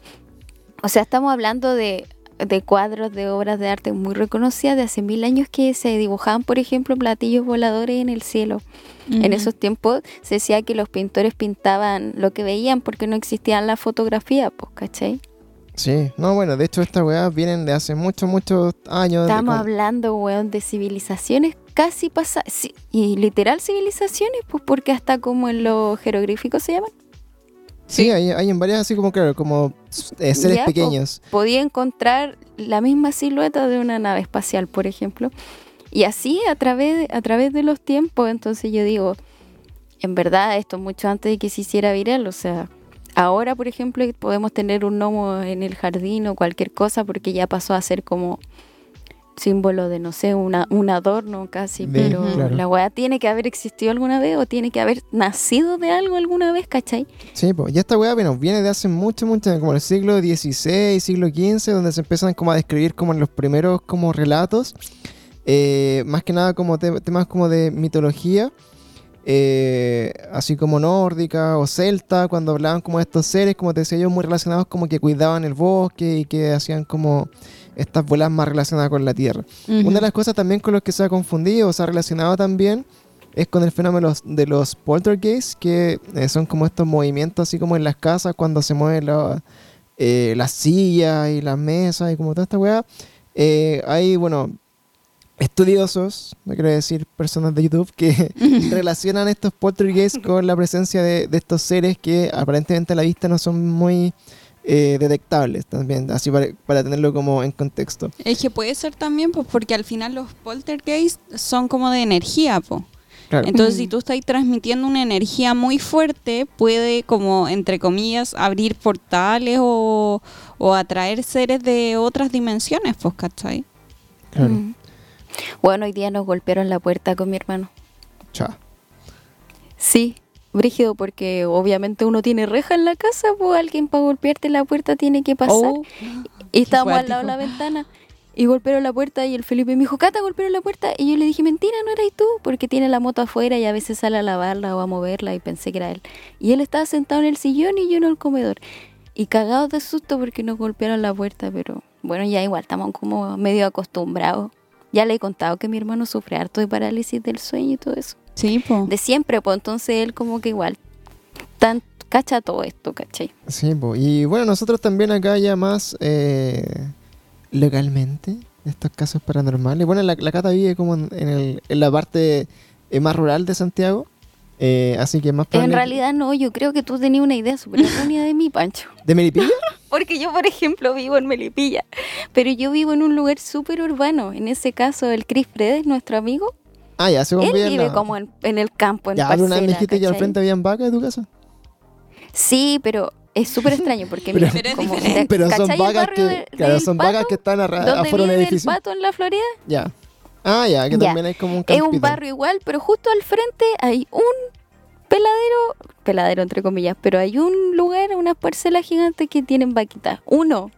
Speaker 3: O sea, estamos hablando de, de cuadros de obras de arte muy reconocidas de hace mil años que se dibujaban, por ejemplo, platillos voladores en el cielo. En esos tiempos se decía que los pintores pintaban lo que veían porque no existían la fotografía, pues, ¿cachai?
Speaker 1: Sí, no, bueno, de hecho estas weas vienen de hace muchos, muchos años.
Speaker 3: Estamos hablando, weón, de civilizaciones casi pasadas, y literal civilizaciones, pues porque hasta como en los jeroglíficos se llaman,
Speaker 1: Sí, hay, hay en varias así como, claro, como eh, seres
Speaker 3: Ya, po.
Speaker 1: pequeños.
Speaker 3: podía encontrar la misma silueta de una nave espacial, por ejemplo. Y así a través, a través de los tiempos, entonces yo digo, en verdad esto mucho antes de que se hiciera viral, o sea, ahora por ejemplo podemos tener un gnomo en el jardín o cualquier cosa porque ya pasó a ser como símbolo de, no sé, una, un adorno casi,
Speaker 1: De-
Speaker 3: pero
Speaker 1: claro.
Speaker 3: la weá tiene que haber existido alguna vez o tiene que haber nacido de algo alguna vez, ¿cachai?
Speaker 1: Sí, pues, y esta weá, bueno, viene de hace mucho, mucho, como el siglo XVI, siglo XV, donde se empiezan como a describir como en los primeros como relatos, eh, más que nada como te- temas como de mitología, eh, así como nórdica o celta, cuando hablaban como de estos seres, como te decía yo, muy relacionados como que cuidaban el bosque y que hacían como estas bolas más relacionadas con la tierra. Una de las cosas también con los que se ha confundido o se ha relacionado también es con el fenómeno de los- poltergeists, que eh, son como estos movimientos así como en las casas cuando se mueven la- eh, las sillas y las mesas y como toda esta weá. Eh, hay, bueno, estudiosos, no quiero decir personas de YouTube, que relacionan estos poltergeists con la presencia de, de estos seres que aparentemente a la vista no son muy eh, detectables también, así para, para tenerlo como en contexto.
Speaker 2: Es que puede ser también, pues, porque al final los poltergeists son como de energía, pues.
Speaker 1: Claro.
Speaker 2: Entonces,
Speaker 3: Mm.
Speaker 2: si tú estás transmitiendo una energía muy fuerte, puede, como, entre comillas, abrir portales o, o atraer seres de otras dimensiones, pues, ¿cachai?
Speaker 1: claro.
Speaker 3: Mm. Bueno, hoy día nos golpearon la puerta con mi hermano.
Speaker 1: Chao.
Speaker 3: Sí, brígido, porque obviamente uno tiene reja en la casa, pues alguien para golpearte la puerta tiene que pasar.
Speaker 2: Oh,
Speaker 3: y estábamos al lado de la ventana y golpearon la puerta y el Felipe me dijo, Cata, golpearon la puerta. Y yo le dije, mentira, no eras tú, porque tiene la moto afuera y a veces sale a lavarla o a moverla y pensé que era él. Y él estaba sentado en el sillón y yo en el comedor. Y cagados de susto porque nos golpearon la puerta, pero bueno, ya igual estamos como medio acostumbrados. Ya le he contado que mi hermano sufre harto de parálisis del sueño y todo eso
Speaker 2: sí,
Speaker 3: de siempre, pues entonces él como que igual tan cacha todo esto, ¿cachai?
Speaker 1: Sí, po. y bueno, nosotros también acá ya más eh, localmente, estos casos paranormales. Bueno, la, la Cata vive como en, en el- en la parte eh, más rural de Santiago, eh, así que más
Speaker 3: En realidad no, yo creo que tú tenías una idea súper errónea de mí, Pancho.
Speaker 1: ¿De Melipilla?
Speaker 3: Porque yo, por ejemplo, vivo en Melipilla, pero yo vivo en un lugar súper urbano. En ese caso, el Chris Fredes, nuestro amigo,
Speaker 1: Ah, ya, se
Speaker 3: él
Speaker 1: conviene en
Speaker 3: vive como en, en el campo, en
Speaker 1: Ya, pero una vez me
Speaker 3: parcela,
Speaker 1: dijiste que al frente habían vacas de tu casa.
Speaker 3: Sí, pero es súper extraño porque
Speaker 1: Pero-
Speaker 3: mira, como-.
Speaker 1: Pero son
Speaker 3: ¿cachai el
Speaker 1: vacas que,
Speaker 3: de-
Speaker 1: claro,
Speaker 3: del
Speaker 1: son vacas que están arra-
Speaker 3: ¿Dónde
Speaker 1: afuera de un
Speaker 3: vive el
Speaker 1: edificio.
Speaker 3: pato en la Florida?
Speaker 1: Ya. Ah, ya, que
Speaker 3: Ya.
Speaker 1: también hay como un
Speaker 3: Es un
Speaker 1: campito.
Speaker 3: barrio igual, pero justo al frente hay un peladero, peladero entre comillas, pero hay un lugar, unas parcelas gigantes que tienen vaquitas. Uno.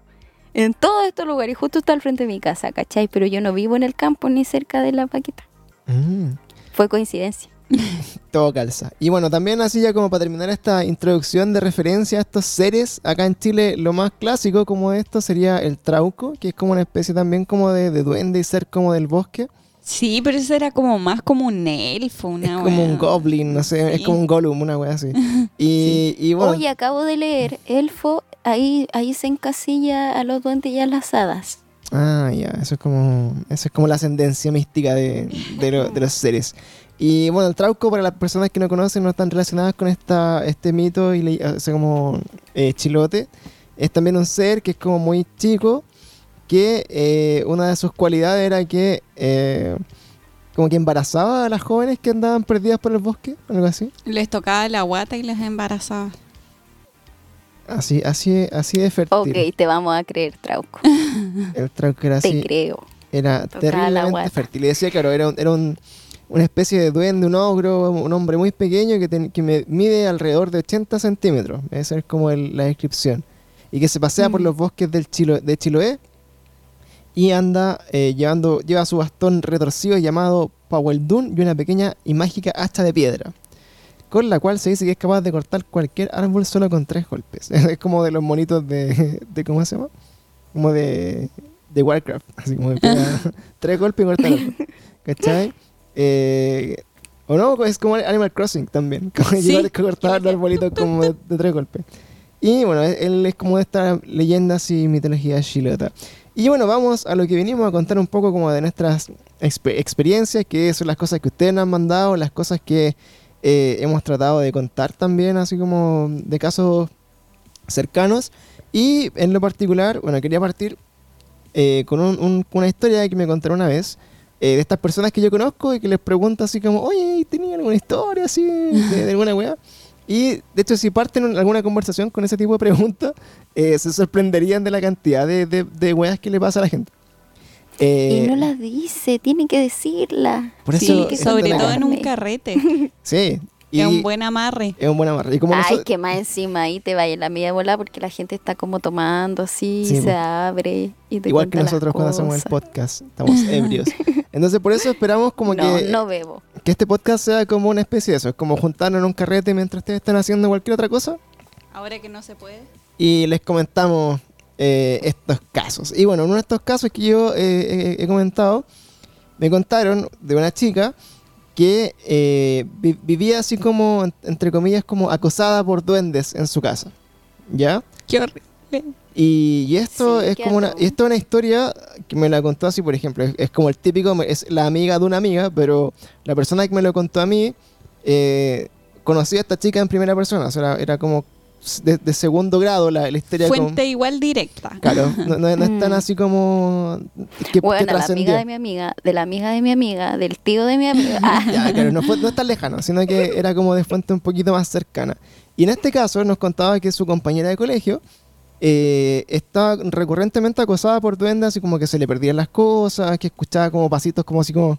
Speaker 3: En todos estos lugares, y justo está al frente de mi casa, ¿cachai? Pero yo no vivo en el campo ni cerca de la vaquita.
Speaker 1: Mm.
Speaker 3: Fue coincidencia.
Speaker 1: Todo calza. Y bueno, también así ya como para terminar esta introducción de referencia a estos seres, acá en Chile lo más clásico como esto sería el trauco, que es como una especie también como de, de duende y ser como del bosque.
Speaker 2: Sí, pero eso era como más como un elfo, una
Speaker 1: es como un goblin, no sé, es como un golem, una wea así. Y, y bueno,
Speaker 3: Oye, acabo de leer, Elfo, ahí, ahí se encasilla a los duendes y a las hadas.
Speaker 1: Ah, ya, eso es como eso es como la ascendencia mística de, de, lo- de los seres. Y bueno, el trauco para las personas que no conocen, no están relacionadas con esta, este mito y le, o como eh, chilote, es también un ser que es como muy chico, que eh, una de sus cualidades era que eh, como que embarazaba a las jóvenes que andaban perdidas por el bosque, algo así.
Speaker 2: Les tocaba la guata y les embarazaba.
Speaker 1: Así, así, así de fértil.
Speaker 3: Ok, te vamos a creer, Trauco.
Speaker 1: El trauco era
Speaker 3: Te
Speaker 1: así.
Speaker 3: creo.
Speaker 1: Era terriblemente fértil. Y decía, claro, era, un- era un- una especie de duende, un ogro, un hombre muy pequeño que, que me- mide alrededor de 80 centímetros. Esa es como el- la descripción. Y que se pasea por
Speaker 2: Mm.
Speaker 1: los bosques del Chilo, de Chiloé y anda eh, llevando, lleva su bastón retorcido llamado Paweldun y una pequeña y mágica hacha de piedra. Con la cual se dice que es capaz de cortar cualquier árbol solo con tres golpes. es como de los monitos de, de ¿cómo se llama? Como de, de Warcraft, así como de pega tres golpes y corta el árbol. ¿Cachai? Eh, o no, es como Animal Crossing también, como
Speaker 2: Sí.
Speaker 1: llegar a cortar los arbolitos como de, de tres golpes. Y bueno, él es como de estas leyendas y mitología chilota. Y bueno, vamos a lo que venimos a contar un poco como de nuestras expe- experiencias, que son las cosas que ustedes nos han mandado, las cosas que eh, hemos tratado de contar también, así como de casos cercanos. Y en lo particular, bueno, quería partir eh, con un- un- una historia que me contaron una vez. eh, de estas personas que yo conozco y que les pregunto así como, oye, ¿tenía alguna historia así de, de alguna weá? Y de hecho, si parten en alguna conversación con ese tipo de preguntas, eh, se sorprenderían de la cantidad de, de, de weas que le pasa a la gente. Eh,
Speaker 3: y no las dice, tiene que decirla.
Speaker 1: Por eso
Speaker 2: Sí, sobre todo en un carrete.
Speaker 1: Sí. Y
Speaker 2: es un buen amarre.
Speaker 1: es un buen amarre. Y como
Speaker 3: Ay,
Speaker 1: nosotros-
Speaker 3: que más encima ahí te vaya la media bola porque la gente está como tomando así,
Speaker 1: Sí,
Speaker 3: se
Speaker 1: po.
Speaker 3: abre y te
Speaker 1: Igual que nosotros cuando hacemos el podcast, estamos ebrios. Entonces, por eso esperamos como
Speaker 3: No,
Speaker 1: que,
Speaker 3: no bebo.
Speaker 1: que este podcast sea como una especie de eso. Es como juntarnos en un carrete mientras ustedes están haciendo cualquier otra cosa.
Speaker 2: Ahora que no se puede.
Speaker 1: y les comentamos eh, estos casos. Y bueno, uno de estos casos que yo eh, he- he comentado, me contaron de una chica que eh, vi- vivía así como, en- entre comillas, como acosada por duendes en su casa. ¿Ya?
Speaker 2: Qué horrible.
Speaker 1: Y, y esto
Speaker 3: Sí,
Speaker 1: es como una, esto es una historia que me la contó así, por ejemplo, es, es como el típico, es la amiga de una amiga, pero la persona que me lo contó a mí eh, conocía a esta chica en primera persona, o sea, era, era como de, de segundo grado la, la historia.
Speaker 2: Fuente igual directa.
Speaker 1: Claro, no, no- no es tan
Speaker 3: Mm.
Speaker 1: así como que, que
Speaker 3: Bueno, la amiga de mi amiga, de la amiga de mi amiga, del tío de mi amiga. Ah,
Speaker 1: Ya, claro, no, fue, no es tan lejano, sino que era como de fuente un poquito más cercana. Y en este caso nos contaba que su compañera de colegio eh, estaba recurrentemente acosada por duendes, así como que se le perdían las cosas, que escuchaba como pasitos como así como,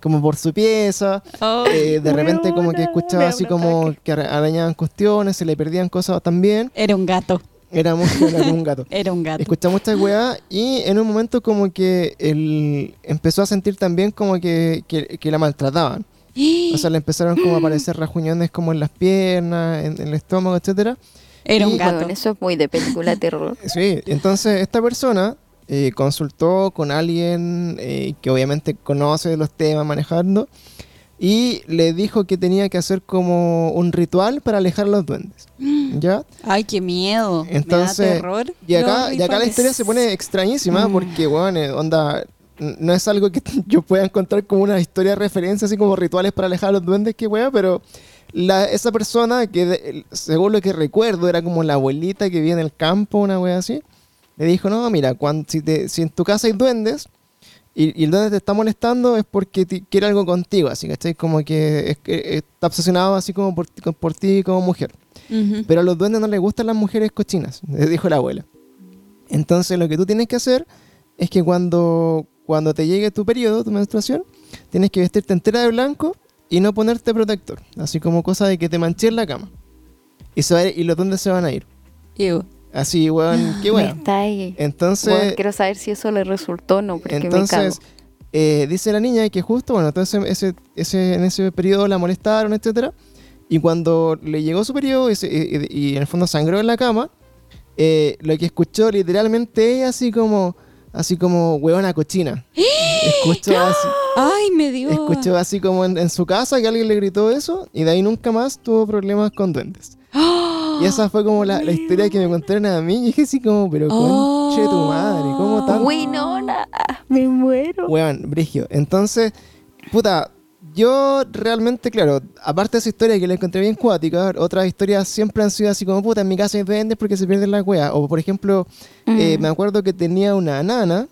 Speaker 1: como por su pieza.
Speaker 2: Oh,
Speaker 1: eh, de repente como que escuchaba así
Speaker 3: un
Speaker 1: como
Speaker 3: ataque.
Speaker 1: que ara- arañaban cuestiones, se le perdían cosas también.
Speaker 2: Era un gato.
Speaker 1: Era muy era como un gato.
Speaker 2: Era un gato.
Speaker 1: Escucha muchas weá y en un momento como que él empezó a sentir también como que, que, que la maltrataban. O sea, le empezaron como a aparecer rajuñones como en las piernas, en, en el estómago, etcétera.
Speaker 2: Era un
Speaker 1: y-
Speaker 2: gato.
Speaker 3: weón, eso es muy de película terror.
Speaker 1: Sí, entonces esta persona eh, consultó con alguien eh, que obviamente conoce los temas manejando y le dijo que tenía que hacer como un ritual para alejar los duendes. ¿Ya?
Speaker 2: Ay, qué miedo.
Speaker 1: Entonces,
Speaker 2: Me da terror.
Speaker 1: Y acá, y acá la historia se pone extrañísima
Speaker 2: Mm.
Speaker 1: porque, bueno, eh, onda, no es algo que yo pueda encontrar como una historia de referencia, así como rituales para alejar a los duendes, que wea, pero la, esa persona que, de- según lo que recuerdo, era como la abuelita que vive en el campo, una wea así, le dijo, no, mira, cuando, si, te- si en tu casa hay duendes y, y el duende te está molestando es porque quiere algo contigo, así, ¿cachai? Como que, es que está obsesionado así como por, ti- por ti como mujer. Pero a los duendes no les gustan las mujeres cochinas, le dijo la abuela. Entonces lo que tú tienes que hacer es que cuando, cuando te llegue tu periodo, tu menstruación, tienes que vestirte entera de blanco y no ponerte protector. Así como cosa de que te manches la cama. Y, se va a ir- y los duendes se van a ir.
Speaker 2: Ew.
Speaker 1: Así, weón, qué
Speaker 3: Me
Speaker 1: weón.
Speaker 3: está ahí.
Speaker 1: Entonces,
Speaker 3: Weón, quiero saber si eso le resultó o no, porque
Speaker 1: entonces eh, dice la niña que justo, bueno, entonces ese, ese, en ese periodo la molestaron, etcétera Y cuando le llegó su periodo y, se- y- en el fondo sangró en la cama, eh, lo que escuchó literalmente ella así como, así como huevona cochina. Escuchó así,
Speaker 2: Ay, me dio.
Speaker 1: escuchó así como en, en su casa que alguien le gritó eso y de ahí nunca más tuvo problemas con duendes. Y esa fue como la, la historia que me contaron a mí y dije así como, pero
Speaker 2: Oh.
Speaker 1: conche tu madre, ¿cómo
Speaker 3: me
Speaker 1: tan.
Speaker 3: Winona, me muero.
Speaker 1: Weón, Brigio. Entonces, puta, yo realmente, claro, aparte de esa historia que la encontré bien cuática, otras historias siempre han sido así como, puta, en mi casa hay duendes porque se pierden las weas. O, por ejemplo, eh,
Speaker 3: Mm.
Speaker 1: me acuerdo que tenía una nana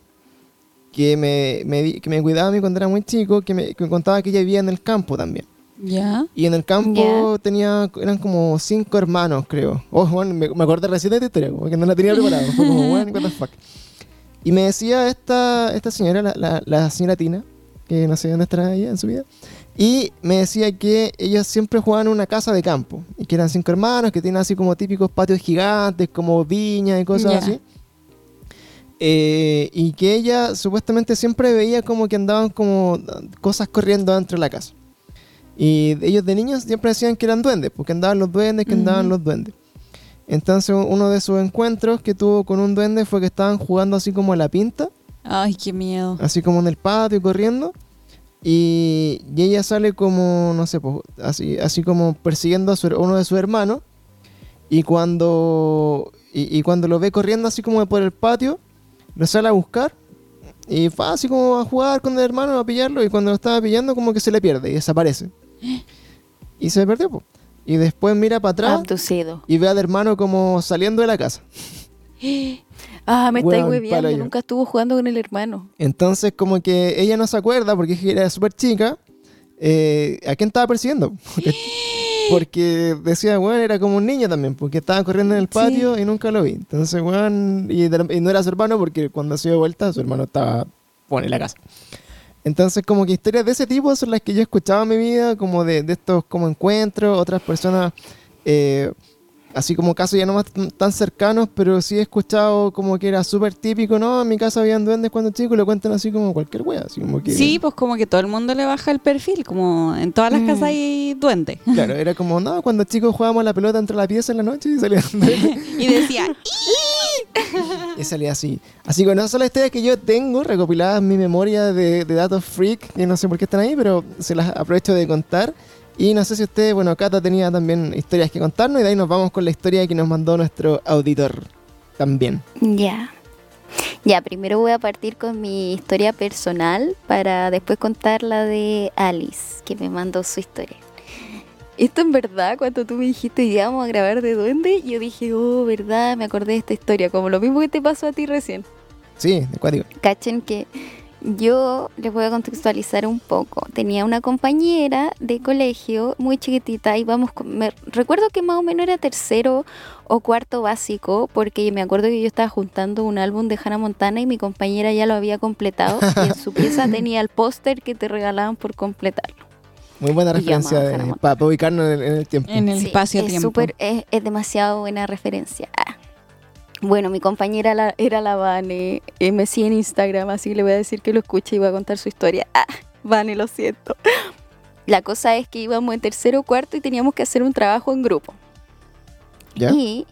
Speaker 1: que me, me que me cuidaba a mí cuando era muy chico, que me, que me contaba que ella vivía en el campo también.
Speaker 2: Ya.
Speaker 1: Y en el campo tenía, eran como cinco hermanos, creo. Oh, bueno, me, me acordé recién de esta historia, como que no la tenía preparada. Fue como, bueno, what the fuck. Y me decía esta, esta señora, la, la, la señora Tina, que no sé dónde estará ella en su vida, y me decía que ellos siempre jugaban en una casa de campo, y que eran cinco hermanos, que tienen así como típicos patios gigantes, como viñas y cosas
Speaker 2: Ya.
Speaker 1: así. Eh, y que ella supuestamente siempre veía como que andaban como cosas corriendo dentro de la casa. Y ellos de niños siempre decían que eran duendes, porque andaban los duendes, que andaban los duendes. Entonces uno de sus encuentros que tuvo con un duende fue que estaban jugando así como a la pinta,
Speaker 2: Ay, qué miedo.
Speaker 1: así como en el patio corriendo. Y, y ella sale como, no sé, pues, así, así como persiguiendo a su uno de sus hermanos. Y cuando, y, y cuando lo ve corriendo así como por el patio, lo sale a buscar. Y va así como a jugar con el hermano, a pillarlo. Y cuando lo estaba pillando, como que se le pierde y desaparece. Y se perdió, pues. Y después mira para atrás
Speaker 3: Abducido.
Speaker 1: y ve al hermano como saliendo de la casa.
Speaker 3: Ah, me estáis hueviando. Nunca estuvo jugando con el hermano.
Speaker 1: Entonces, como que ella no se acuerda porque era súper chica. eh, ¿A quién estaba persiguiendo? Porque, porque decía, bueno, era como un niño también, porque estaba corriendo en el patio y nunca lo vi. Entonces, bueno, y, de- y no era su hermano porque cuando se dio vuelta, su hermano estaba bueno, en la casa. Entonces, como que historias de ese tipo son las que yo escuchaba en mi vida, como de, de estos como encuentros, otras personas, eh, así como casos ya no más tan cercanos, pero sí he escuchado como que era súper típico, ¿no? En mi casa habían duendes cuando chico y lo cuentan así como cualquier wea, así como que...
Speaker 2: Sí, pues como que todo el mundo le baja el perfil, como en todas las
Speaker 3: Mm.
Speaker 2: casas hay duende.
Speaker 1: Claro, era como, no, cuando chicos jugábamos la pelota entre la pieza en la noche y duendes.
Speaker 2: y decía,
Speaker 1: Y salía así. Así que bueno, son las historias que yo tengo recopiladas en mi memoria de, de datos freak, que no sé por qué están ahí, pero se las aprovecho de contar. Y no sé si usted, bueno, Cata tenía también historias que contarnos y de ahí nos vamos con la historia que nos mandó nuestro auditor también.
Speaker 3: Ya. Ya, primero voy a partir con mi historia personal para después contar la de Alice, que me mandó su historia. Esto en verdad, cuando tú me dijiste "Ya vamos a grabar de duende, yo dije, oh, verdad, me acordé de esta historia, como lo mismo que te pasó a ti recién.
Speaker 1: Sí, de cuático.
Speaker 3: Cachen que yo les voy a contextualizar un poco. Tenía una compañera de colegio muy chiquitita, íbamos, con- me, recuerdo que más o menos era tercero o cuarto básico, porque me acuerdo que yo estaba juntando un álbum de Hannah Montana y mi compañera ya lo había completado y en su pieza tenía el póster que te regalaban por completarlo.
Speaker 1: Muy buena
Speaker 3: Y
Speaker 1: referencia de-
Speaker 3: Montana.
Speaker 1: para ubicarnos en el, en el tiempo.
Speaker 2: en el
Speaker 3: Sí,
Speaker 2: espacio-tiempo.
Speaker 3: Es, es, es demasiado buena referencia. Ah. Bueno, mi compañera la- era la Vane, me sigue en Instagram, así le voy a decir que lo escuche y voy a contar su historia. Ah, Vane, lo siento. La cosa es que íbamos en tercero o cuarto y teníamos que hacer un trabajo en grupo.
Speaker 1: ¿Ya?
Speaker 3: Y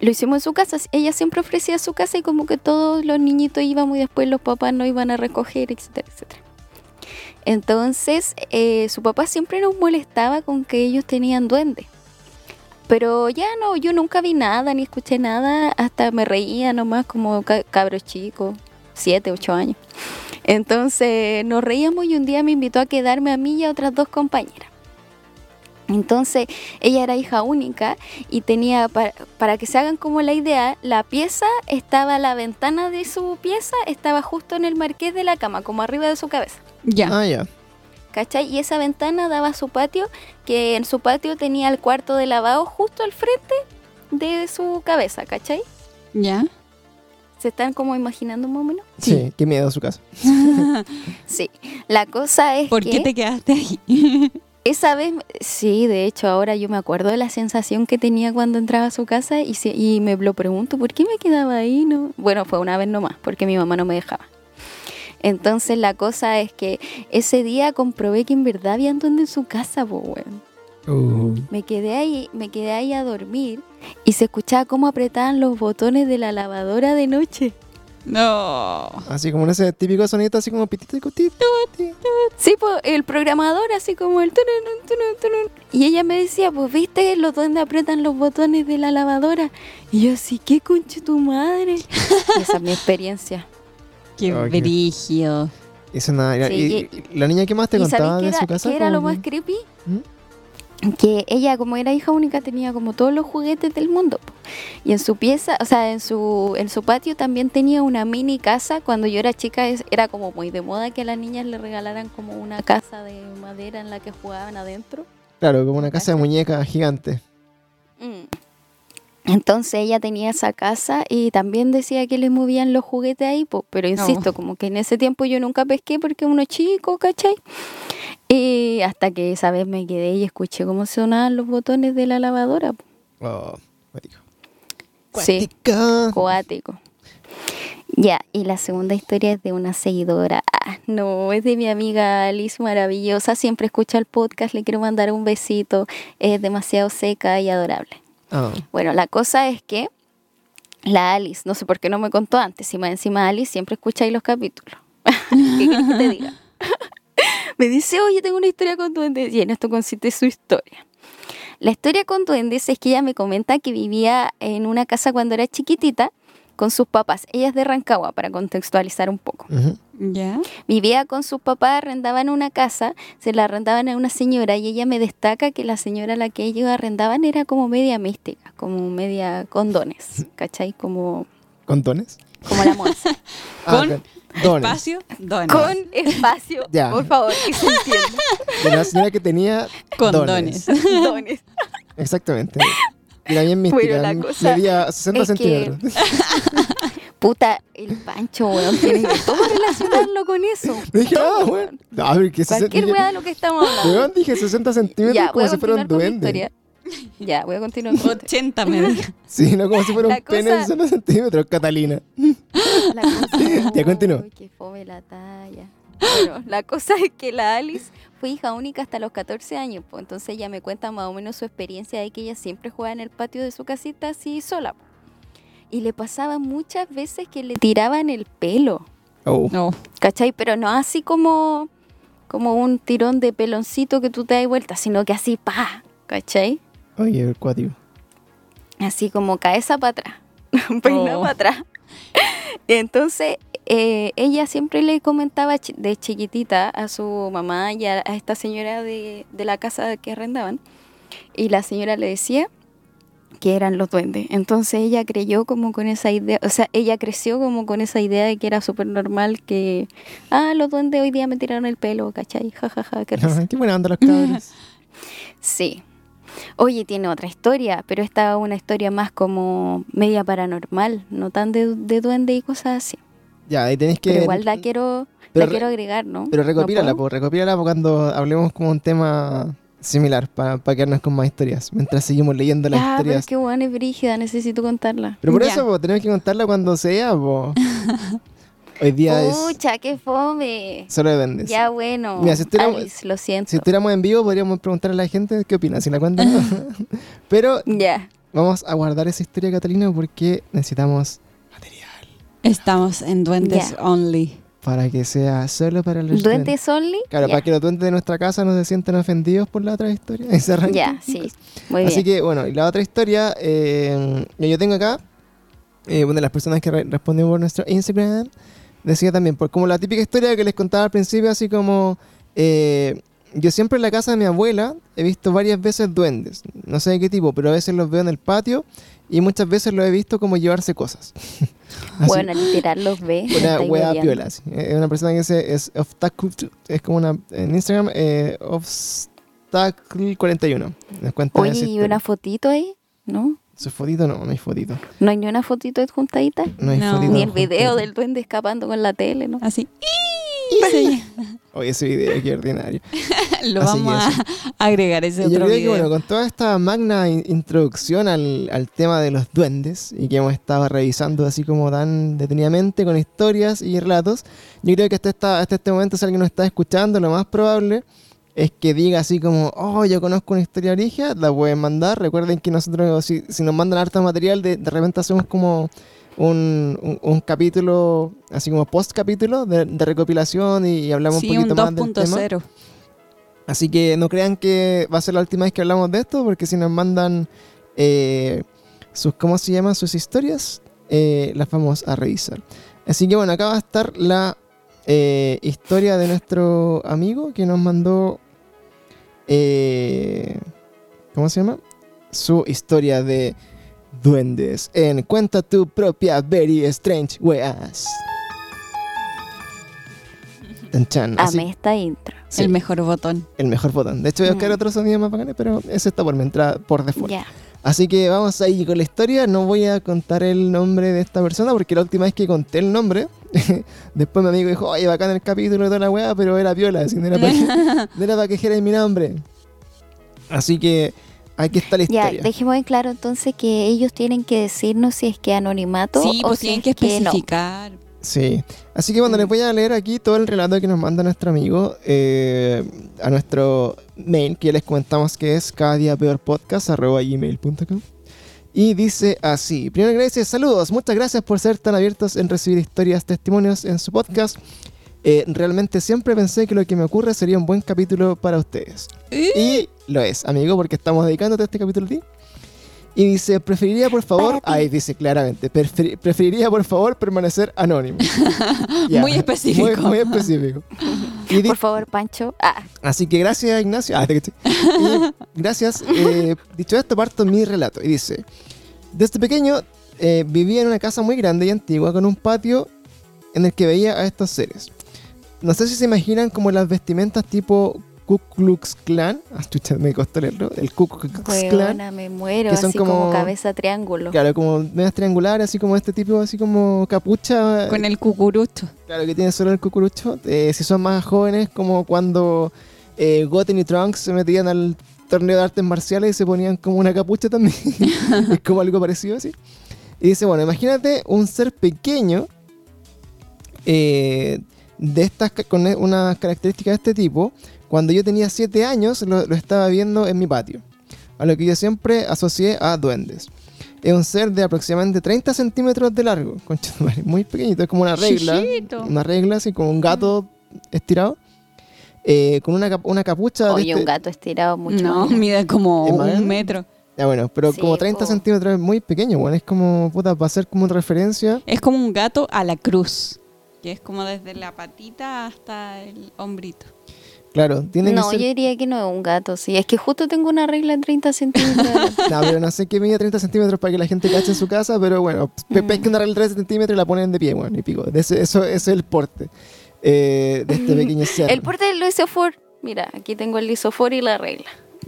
Speaker 3: lo hicimos en su casa. Ella siempre ofrecía su casa y como que todos los niñitos íbamos y después los papás no iban a recoger, etcétera, etcétera. Entonces, eh, su papá siempre nos molestaba con que ellos tenían duendes. Pero ya no, yo nunca vi nada ni escuché nada, hasta me reía nomás como ca- cabros chicos, siete, ocho años. Entonces nos reíamos y un día me invitó a quedarme a mí y a otras dos compañeras. Entonces ella era hija única y tenía, para, para que se hagan como la idea, la pieza estaba, la ventana de su pieza estaba justo en el marqués de la cama, como arriba de su cabeza.
Speaker 2: Ya.
Speaker 1: Ah, ya.
Speaker 3: ¿Cachai? Y esa ventana daba a su patio, que en su patio tenía el cuarto de lavado justo al frente de su cabeza, ¿cachai?
Speaker 2: Ya.
Speaker 3: ¿Se están como imaginando más o menos?
Speaker 1: Sí, qué miedo su casa.
Speaker 3: Sí. La cosa es
Speaker 2: ¿Por
Speaker 3: que
Speaker 2: qué te quedaste ahí?
Speaker 3: esa vez, sí, de hecho ahora yo me acuerdo de la sensación que tenía cuando entraba a su casa y, se- y me lo pregunto, ¿por qué me quedaba ahí? No? Bueno, fue una vez nomás, porque mi mamá no me dejaba. Entonces la cosa es que ese día comprobé que en verdad habían duende en su casa, po, weón.
Speaker 1: Uh,
Speaker 3: Me quedé ahí, me quedé ahí a dormir y se escuchaba cómo apretaban los botones de la lavadora de noche.
Speaker 2: no.
Speaker 1: así como en ese típico sonido, así como pitito y cutito.
Speaker 3: Sí, pues el programador así como el tunun, tunun, tunun. y ella me decía, pues viste los duendes apretan los botones de la lavadora y yo así, ¿qué conche tu madre? Y esa es mi experiencia.
Speaker 2: Qué brígido.
Speaker 1: Eso nada.
Speaker 3: Sí,
Speaker 1: y, y la niña que más te
Speaker 3: ¿Y
Speaker 1: contaba de
Speaker 3: era,
Speaker 1: su casa?
Speaker 3: qué era lo más creepy?
Speaker 1: ¿Mm?
Speaker 3: Que ella, como era hija única, tenía como todos los juguetes del mundo. Y en su pieza, o sea, en su, en su patio también tenía una mini casa. Cuando yo era chica es- era como muy de moda que a las niñas le regalaran como una casa de madera en la que jugaban adentro.
Speaker 1: Claro, como una casa de muñeca gigante.
Speaker 3: Mm. Entonces ella tenía esa casa y también decía que le movían los juguetes ahí, po, pero insisto, como que en ese tiempo yo nunca pesqué porque uno chico, ¿cachai? Y hasta que esa vez me quedé y escuché cómo sonaban los botones de la lavadora. po.
Speaker 1: Oh, cuático.
Speaker 3: Sí, cuático. Ya, y la segunda historia es de una seguidora. Ah, no, es de mi amiga Alice maravillosa, siempre escucha el podcast, le quiero mandar un besito, es demasiado seca y adorable.
Speaker 1: Ah,
Speaker 3: Bueno, la cosa es que la Alice, no sé por qué no me contó antes, si más encima Alice siempre escucha ahí los capítulos. ¿Qué que te diga? me dice, oye, tengo una historia con duendes y en esto consiste su historia. La historia con duendes es que ella me comenta que vivía en una casa cuando era chiquitita con sus papás. Ella es de Rancagua, para contextualizar un poco.
Speaker 2: ¿Ya?
Speaker 3: Vivía con sus papás, arrendaban una casa, se la arrendaban a una señora y ella me destaca que la señora a la que ellos arrendaban era como media mística, como media con dones, ¿cachai? Como,
Speaker 1: ¿Con dones?
Speaker 3: como la Monza.
Speaker 1: Ah,
Speaker 2: Con
Speaker 1: dones.
Speaker 2: Espacio, dones.
Speaker 3: con espacio,
Speaker 1: Ya.
Speaker 3: por favor, que se entienda.
Speaker 1: De una señora que tenía
Speaker 2: Con
Speaker 1: dones.
Speaker 2: dones.
Speaker 3: Dones.
Speaker 1: Exactamente. Y la bien mística.
Speaker 3: Bueno, la cosa
Speaker 1: medía 60
Speaker 3: es que-
Speaker 1: centímetros.
Speaker 3: Puta, el Pancho, weón, tiene que todo relacionarlo con eso.
Speaker 1: No dije nada, weón. A ver, ¿qué
Speaker 3: Cualquier
Speaker 1: dije-
Speaker 3: weá de lo que estamos hablando.
Speaker 1: Weón, dije 60 centímetros
Speaker 3: Ya, voy
Speaker 1: como
Speaker 3: a
Speaker 1: si fuera un duende.
Speaker 3: Ya, voy a continuar con mi historia.
Speaker 2: 80 me.
Speaker 1: Sí, no como si fuera
Speaker 3: La
Speaker 1: un pene de
Speaker 3: cosa-
Speaker 1: 60 centímetros, Catalina.
Speaker 3: La cosa,
Speaker 1: Ya, continúa.
Speaker 3: Uy, que fome la talla. Bueno, la cosa es que la Alice fue hija única hasta los 14 años, pues entonces ella me cuenta más o menos su experiencia de que ella siempre jugaba en el patio de su casita así sola. Y le pasaba muchas veces que le tiraban el pelo,
Speaker 1: Oh.
Speaker 2: No.
Speaker 3: ¿cachai? Pero no así como, como un tirón de peloncito que tú te das vuelta, sino que así, pa, ¿cachai?
Speaker 1: Oye, el cuatio.
Speaker 3: así como cabeza para atrás, peina
Speaker 2: Oh.
Speaker 3: para atrás. Entonces, eh, ella siempre le comentaba de chiquitita a su mamá y a, a esta señora de, de la casa que arrendaban, y la señora le decía que eran los duendes. Entonces ella creyó como con esa idea, o sea, ella creció como con esa idea de que era súper normal que, ah, los duendes hoy día me tiraron el pelo, ¿cachai? Ja, ja, ja, qué risa.
Speaker 1: Qué buena onda los cabros.
Speaker 3: Sí. Oye, tiene otra historia, pero esta es una historia más como media paranormal, no tan de, de duende y cosas así.
Speaker 1: Ya, ahí tenés que.
Speaker 3: Pero igual la quiero,
Speaker 1: pero
Speaker 3: la quiero agregar, ¿no?
Speaker 1: Pero
Speaker 3: ¿No
Speaker 1: recopílala,
Speaker 3: puedo?
Speaker 1: pues, recopílala cuando hablemos como un tema similar para quedarnos con más historias. Mientras seguimos leyendo las
Speaker 3: Ah, pero
Speaker 1: historias.
Speaker 3: es que buena es brígida, necesito contarla.
Speaker 1: Pero por
Speaker 2: Ya.
Speaker 1: eso, po, tenemos que contarla cuando sea, po. Hoy día es
Speaker 3: Pucha, qué fome.
Speaker 1: solo de duendes.
Speaker 3: Ya bueno,
Speaker 1: Mira, si estuviéramos-
Speaker 3: Alice, lo siento.
Speaker 1: Si estuviéramos en vivo, podríamos preguntar a la gente qué opina, si la cuentan. no. Pero
Speaker 3: Ya.
Speaker 1: vamos a guardar esa historia, Catalina, porque necesitamos
Speaker 2: Estamos en Duendes. Only.
Speaker 1: para que sea solo para los
Speaker 3: ¿Duendes only?
Speaker 1: Claro, para que los duendes de nuestra casa no se sientan ofendidos por la otra historia.
Speaker 3: Ya, sí. Muy
Speaker 1: Así
Speaker 3: bien.
Speaker 1: que, bueno, y la otra historia, eh, que yo tengo acá, eh, una de las personas que re- respondió por nuestro Instagram, decía también, por como la típica historia que les contaba al principio, así como, eh, yo siempre en la casa de mi abuela he visto varias veces duendes, no sé de qué tipo, pero a veces los veo en el patio y muchas veces los he visto como llevarse cosas. Así,
Speaker 3: Bueno, literal los ve.
Speaker 1: una wea piola, así. Es una persona que se, es obstacle, es como una, en Instagram, eh, obstacle41. Nos cuenta
Speaker 3: Oye, ¿y una fotito ahí? ¿No?
Speaker 1: ¿Su fotito? No, no hay fotito.
Speaker 3: ¿No hay ni una fotito adjuntadita?
Speaker 1: No hay
Speaker 2: No.
Speaker 1: fotito.
Speaker 3: Ni el video del duende escapando con la tele, ¿no?
Speaker 2: Así. Sí.
Speaker 1: Oye, ese video, qué ordinario.
Speaker 2: Lo
Speaker 1: Así
Speaker 2: vamos a agregar ese
Speaker 1: Y yo
Speaker 2: otro
Speaker 1: creo que,
Speaker 2: video.
Speaker 1: bueno, con toda esta magna in- introducción al, al tema de los duendes y que hemos estado revisando así como tan detenidamente con historias y relatos, yo creo que hasta, esta- hasta este momento, si alguien nos está escuchando, lo más probable es que diga así como, oh, yo conozco una historia origen, la pueden mandar. Recuerden que nosotros, si, si nos mandan harto material, de, de repente hacemos como un, un- un capítulo, así como post capítulo de, de recopilación y, y hablamos
Speaker 2: sí,
Speaker 1: un
Speaker 2: un
Speaker 1: poquito más del tema.
Speaker 2: 2.0.
Speaker 1: Así que no crean que va a ser la última vez que hablamos de esto, porque si nos mandan eh, sus, ¿cómo se llama? Sus historias, eh, las vamos a revisar. Así que bueno, acá va a estar la eh, historia de nuestro amigo que nos mandó, eh, ¿cómo se llama? Su historia de duendes en Cuenta tu propia Very Strange Weas. Chan. Así-
Speaker 3: Amé esta intro.
Speaker 1: sí
Speaker 2: El mejor botón.
Speaker 1: el mejor botón. De hecho, voy a buscar
Speaker 3: Mm.
Speaker 1: otros sonidos más bacanes, pero ese está por mi entrada por default. Así que vamos ahí con la historia. No voy a contar el nombre de esta persona porque la última vez que conté el nombre, después mi amigo dijo, oye, bacán el capítulo de toda la weá, pero era piola, así, no era para que, no era para que mi nombre. Así que aquí está la
Speaker 3: Ya,
Speaker 1: historia.
Speaker 3: dejemos en claro entonces que ellos tienen que decirnos si es que anonimato
Speaker 2: Sí,
Speaker 3: o
Speaker 2: pues
Speaker 3: si
Speaker 2: tienen
Speaker 3: es
Speaker 2: que
Speaker 3: no.
Speaker 2: especificar.
Speaker 1: Sí. Así que bueno, les voy a leer aquí todo el relato que nos manda nuestro amigo eh, a nuestro mail, que ya les comentamos que es cada día peor podcast, arroba gmail.com. Y dice así, primero que dice, saludos, muchas gracias por ser tan abiertos en recibir historias, testimonios en su podcast. Eh, realmente siempre pensé que lo que me ocurre sería un buen capítulo para ustedes. Y lo es, amigo, porque estamos dedicándote a este capítulo a ti. Y dice, preferiría por favor, ahí dice claramente, "Prefer- preferiría por favor permanecer anónimo.
Speaker 2: Muy específico.
Speaker 1: Muy, muy específico. Y
Speaker 3: Por favor, Pancho. Ah,
Speaker 1: Así que gracias, Ignacio. Ah. Y gracias. eh, dicho esto, parto mi relato. Y dice: Desde pequeño eh, vivía en una casa muy grande y antigua con un patio en el que veía a estos seres. No sé si se imaginan como las vestimentas tipo Ku Klux Klan. Ah, me costó leerlo. El Ku Klux Klan.
Speaker 3: me muero.
Speaker 1: que son
Speaker 3: Así como...
Speaker 1: como-
Speaker 3: cabeza triángulo.
Speaker 1: Claro, como medias triangulares, así como este tipo, así como capucha.
Speaker 2: Con el cucurucho.
Speaker 1: Claro, que tiene solo el cucurucho. Eh, si son más jóvenes, como cuando eh, Goten y Trunks se metían al torneo de artes marciales y se ponían como una capucha también. es como algo parecido así. Y dice, bueno, imagínate un ser pequeño eh, de estas con unas características de este tipo. Cuando yo tenía 7 años lo, lo estaba viendo en mi patio. A lo que yo siempre asocié a duendes. Es un ser de aproximadamente 30 centímetros de largo. Concha de madre, muy pequeñito. Es como una regla. Una regla, así como un gato estirado. eh, con una, cap- una capucha de
Speaker 3: Oye,
Speaker 1: este-
Speaker 3: un gato estirado mucho
Speaker 2: No,
Speaker 3: más.
Speaker 2: mide como
Speaker 1: ¿Es más
Speaker 2: un metro.
Speaker 1: Ya bueno, pero
Speaker 3: Sí,
Speaker 1: como 30
Speaker 3: po.
Speaker 1: centímetros es muy pequeño, bueno, es como, puta, va a ser como una referencia.
Speaker 2: Es como un gato a la cruz. Que es como desde la patita hasta el hombrito.
Speaker 1: Claro, tiene
Speaker 3: No,
Speaker 1: que
Speaker 3: yo
Speaker 1: ser...
Speaker 3: diría que no es un gato, sí. Es que justo tengo una regla en 30 centímetros.
Speaker 1: No, pero no sé qué mide 30 centímetros para que la gente cache en su casa, pero bueno, pe-
Speaker 3: Mm.
Speaker 1: pesquen una regla de 30 centímetros y la ponen de pie, bueno, y pico. De eso, es el porte eh, de este pequeño ser.
Speaker 3: el porte del lisofor. Mira, aquí tengo el lisofor y la regla.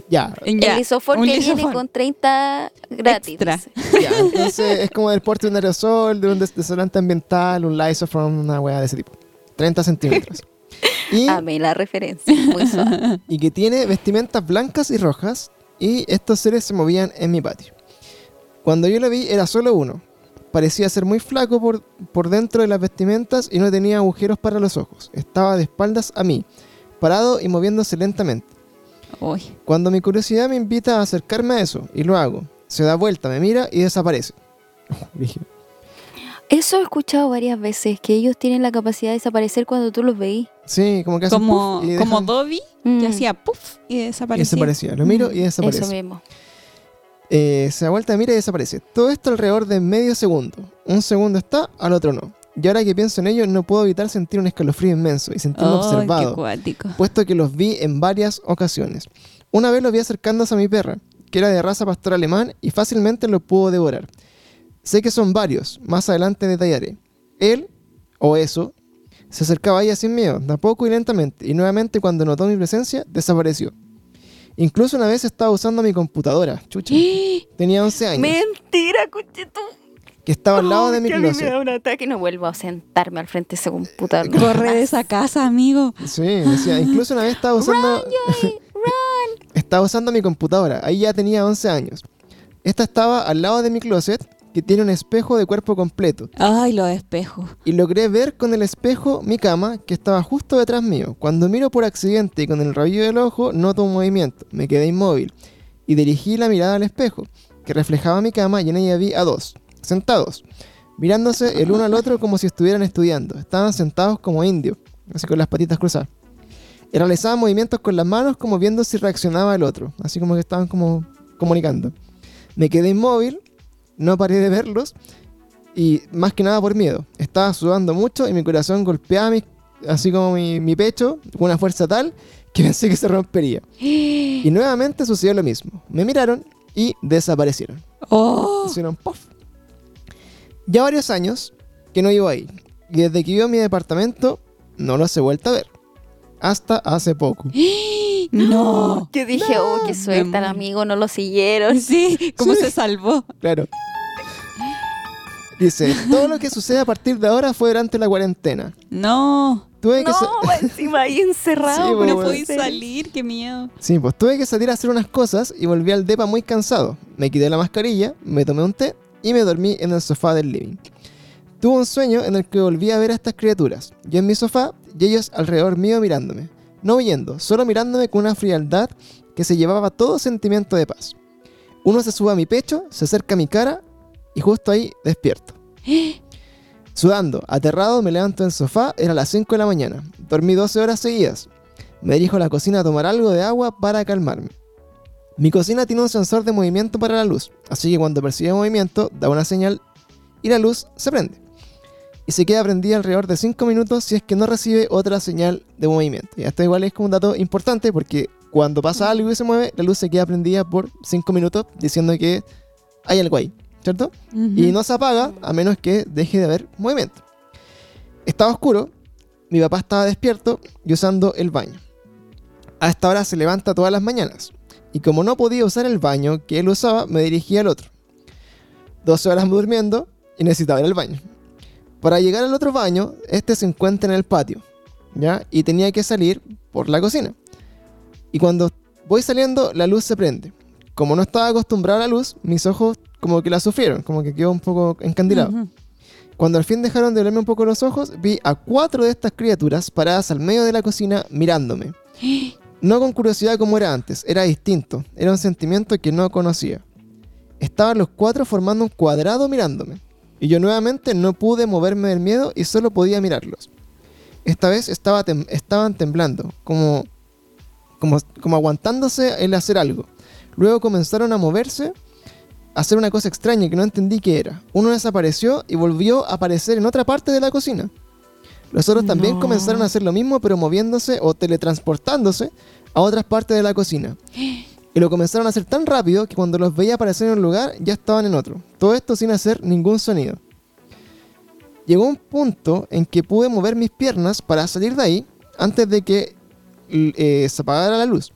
Speaker 1: Ya,
Speaker 2: Ya,
Speaker 3: el lisofor
Speaker 2: un
Speaker 3: que viene con 30 gratis.
Speaker 2: Extra.
Speaker 1: ya. Entonces es como del porte de un aerosol, de un des- desodorante ambiental, un Lysofrom, una weá de ese tipo. 30 centímetros. Y,
Speaker 3: Amé la referencia. Muy suave.
Speaker 1: y que tiene vestimentas blancas y rojas y estos seres se movían en mi patio. Cuando yo lo vi era solo uno. Parecía ser muy flaco por, por dentro de las vestimentas y no tenía agujeros para los ojos. Estaba de espaldas a mí, parado y moviéndose lentamente.
Speaker 2: Uy.
Speaker 1: Cuando mi curiosidad me invita a acercarme a eso, y lo hago, se da vuelta, me mira y desaparece.
Speaker 3: Eso he escuchado varias veces, que ellos tienen la capacidad de desaparecer cuando tú los veís.
Speaker 1: sí, como que hace
Speaker 2: Como,
Speaker 1: puff y
Speaker 2: como Dobby,
Speaker 3: Mm,
Speaker 2: que hacía puff y
Speaker 1: y
Speaker 2: desaparecía.
Speaker 1: desaparecía. Lo miro y desaparece.
Speaker 3: Eso mismo.
Speaker 1: Eh, se da vuelta, mira y desaparece. Todo esto alrededor de medio segundo. Un segundo está, al otro no. Y ahora que pienso en ello, no puedo evitar sentir un escalofrío inmenso y sentirme
Speaker 2: Ay,
Speaker 1: observado,
Speaker 2: cuático.
Speaker 1: puesto que los vi en varias ocasiones. Una vez los vi acercándose a mi perra, que era de raza pastor alemán y fácilmente lo pudo devorar. Sé que son varios, más adelante detallaré. Él, o eso, se acercaba a ella sin miedo, de a poco y lentamente, y nuevamente cuando notó mi presencia, desapareció. Incluso una vez estaba usando mi computadora, chucha. Tenía 11 años.
Speaker 3: Mentira, cuchito.
Speaker 1: que estaba al lado de mi
Speaker 3: que a mí me
Speaker 1: closet.
Speaker 3: da un ataque y no vuelvo a sentarme al frente de ese computador.
Speaker 2: Corre de esa casa, amigo.
Speaker 1: Sí, decía, incluso una vez estaba usando estaba usando mi computadora, ahí ya tenía 11 años. Esta estaba al lado de mi closet, que tiene un espejo de cuerpo completo,
Speaker 2: Ay, los espejos.
Speaker 1: y logré ver con el espejo mi cama, que estaba justo detrás mío. Cuando miro por accidente y con el rabillo del ojo, noto un movimiento, me quedé inmóvil, y dirigí la mirada al espejo, que reflejaba mi cama y en ella vi a dos, sentados, mirándose el uno al otro como si estuvieran estudiando. Estaban sentados como indios, así con las patitas cruzadas. Y realizaban movimientos con las manos como viendo si reaccionaba el otro, así como que estaban como comunicando. Me quedé inmóvil, no paré de verlos y más que nada por miedo. Estaba sudando mucho y mi corazón golpeaba mi- así como mi, mi pecho con una fuerza tal que pensé que se rompería. Y nuevamente sucedió lo mismo. Me miraron y desaparecieron.
Speaker 2: Oh,
Speaker 1: Hicieron puff. Ya varios años que no vivo ahí. Y desde que vivo en mi departamento no los he vuelto a ver. Hasta hace poco.
Speaker 2: no.
Speaker 3: Yo dije, oh, qué suerte al
Speaker 2: muero.
Speaker 3: amigo, no lo siguieron.
Speaker 2: Sí, ¿cómo
Speaker 1: Sí.
Speaker 2: se salvó?
Speaker 1: Claro. Dice, todo lo que sucede a partir de ahora fue durante la cuarentena.
Speaker 2: No.
Speaker 1: Tuve que,
Speaker 3: No, encima ahí encerrado.
Speaker 1: Sí, bueno,
Speaker 2: No
Speaker 1: bueno.
Speaker 2: podí salir, qué miedo.
Speaker 1: sí, pues tuve que salir a hacer unas cosas y volví al depa muy cansado. Me quité la mascarilla, me tomé un té y me dormí en el sofá del living. Tuve un sueño en el que volví a ver a estas criaturas, yo en mi sofá y ellos alrededor mío mirándome. No huyendo, solo mirándome con una frialdad que se llevaba todo sentimiento de paz. Uno se sube a mi pecho, se acerca a mi cara y justo ahí despierto. Sudando, aterrado, me levanto del sofá, era las 5 de la mañana. Dormí 12 horas seguidas. Me dirijo a la cocina a tomar algo de agua para calmarme. Mi cocina tiene un sensor de movimiento para la luz, así que cuando percibe movimiento, da una señal y la luz se prende. Y se queda prendida alrededor de 5 minutos si es que no recibe otra señal de movimiento. Y esto igual es como un dato importante porque cuando pasa algo y se mueve, la luz se queda prendida por 5 minutos diciendo que hay algo ahí, ¿cierto? Y no se apaga a menos que deje de haber movimiento. Estaba oscuro, mi papá estaba despierto y usando el baño. A esta hora se levanta todas las mañanas. Y como no podía usar el baño que él usaba, me dirigí al otro. 12 horas durmiendo y necesitaba ir al baño. Para llegar al otro baño, este se encuentra en el patio, ¿ya? Y tenía que salir por la cocina. Y cuando voy saliendo, la luz se prende. Como no estaba acostumbrado a la luz, mis ojos como que la sufrieron, como que quedó un poco encandilado.
Speaker 2: Ujú.
Speaker 1: Cuando al fin dejaron de verme un poco los ojos, vi a cuatro de estas criaturas paradas al medio de la cocina mirándome. No con curiosidad como era antes, era distinto, era un sentimiento que no conocía. Estaban los cuatro formando un cuadrado mirándome, y yo nuevamente no pude moverme del miedo y solo podía mirarlos. Esta vez estaba tem- estaban temblando, como, como, como aguantándose el hacer algo. Luego comenzaron a moverse, a hacer una cosa extraña que no entendí qué era. Uno desapareció y volvió a aparecer en otra parte de la cocina. Los otros también
Speaker 2: No.
Speaker 1: comenzaron a hacer lo mismo, pero moviéndose o teletransportándose a otras partes de la cocina. Y lo comenzaron a hacer tan rápido que cuando los veía aparecer en un lugar, ya estaban en otro. Todo esto sin hacer ningún sonido. Llegó un punto en que pude mover mis piernas para salir de ahí antes de que eh, se apagara la luz,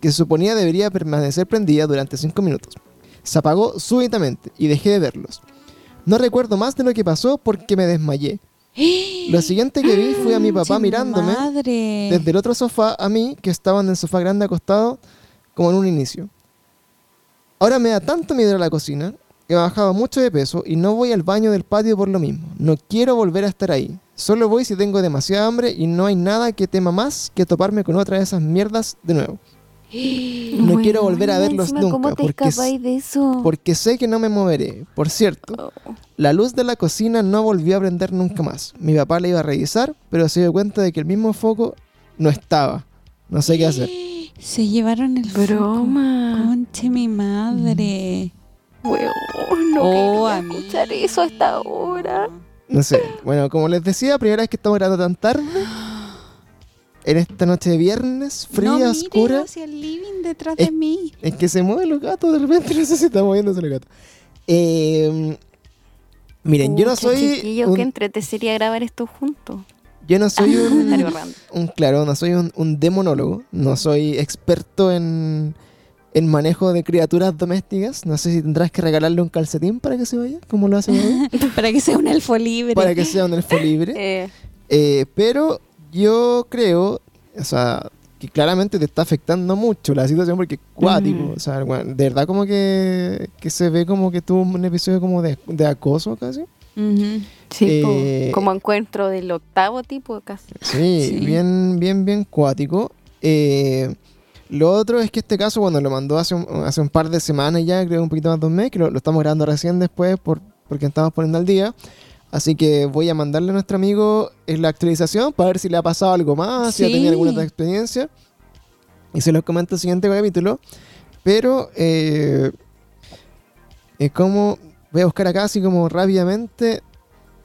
Speaker 1: que se suponía debería permanecer prendida durante 5 minutos. Se apagó súbitamente y dejé de verlos. No recuerdo más de lo que pasó porque me desmayé. Lo siguiente que vi fue a mi papá
Speaker 2: Che,
Speaker 1: mirándome
Speaker 2: Madre.
Speaker 1: desde el otro sofá a mí, que estaba en el sofá grande acostado, como en un inicio. Ahora me da tanto miedo a la cocina, he bajado mucho de peso y no voy al baño del patio por lo mismo. No quiero volver a estar ahí. Solo voy si tengo demasiada hambre y no hay nada que tema más que toparme con otra de esas mierdas de nuevo. No quiero volver a verlos
Speaker 3: encima,
Speaker 1: nunca,
Speaker 3: ¿Cómo te
Speaker 1: porque
Speaker 3: de eso?
Speaker 1: Porque sé que no me moveré. Por cierto, la luz de la cocina no volvió a prender nunca más. Mi papá la iba a revisar, pero se dio cuenta de que el mismo foco no estaba. No sé qué hacer.
Speaker 2: Se llevaron el
Speaker 3: Broma.
Speaker 2: foco. Conche mi madre.
Speaker 3: Weón, no
Speaker 2: Oh,
Speaker 3: quería escuchar eso a esta hora.
Speaker 1: No sé. Bueno, como les decía, primera vez que estamos grabando tan tarde. En esta noche de viernes, fría,
Speaker 2: no
Speaker 1: oscura.
Speaker 2: hacia el living detrás
Speaker 1: Es-
Speaker 2: de mí.
Speaker 1: Es que se mueven los gatos de repente. No sé si está moviéndose los gatos. Eh, miren, yo no soy. un-
Speaker 3: qué entrete sería grabar esto juntos.
Speaker 1: Yo no soy un. Claro, no soy un, un demonólogo, no soy experto en, en manejo de criaturas domésticas. No sé si tendrás que regalarle un calcetín para que se vaya, como lo hace
Speaker 2: Para que sea un elfo libre.
Speaker 1: para que sea un elfo libre.
Speaker 3: Eh,
Speaker 1: Eh, pero yo creo, o sea, que claramente te está afectando mucho la situación porque es cuático.
Speaker 2: Mm.
Speaker 1: O sea, de verdad como que, que se ve como que tuvo un episodio como de, de acoso casi.
Speaker 3: Sí,
Speaker 1: Eh,
Speaker 3: como encuentro del octavo tipo casi.
Speaker 1: Sí,
Speaker 2: Sí.
Speaker 1: bien, bien, bien cuático. Eh, lo otro es que este caso, cuando lo mandó hace un, hace un par de semanas ya, creo un poquito más de un mes, que lo, lo estamos grabando recién después por, porque estamos poniendo al día. Así que voy a mandarle a nuestro amigo en la actualización para ver si le ha pasado algo más, si ha tenido alguna otra experiencia. Y se los comento en el siguiente capítulo. Pero eh, es como, voy a buscar acá así como rápidamente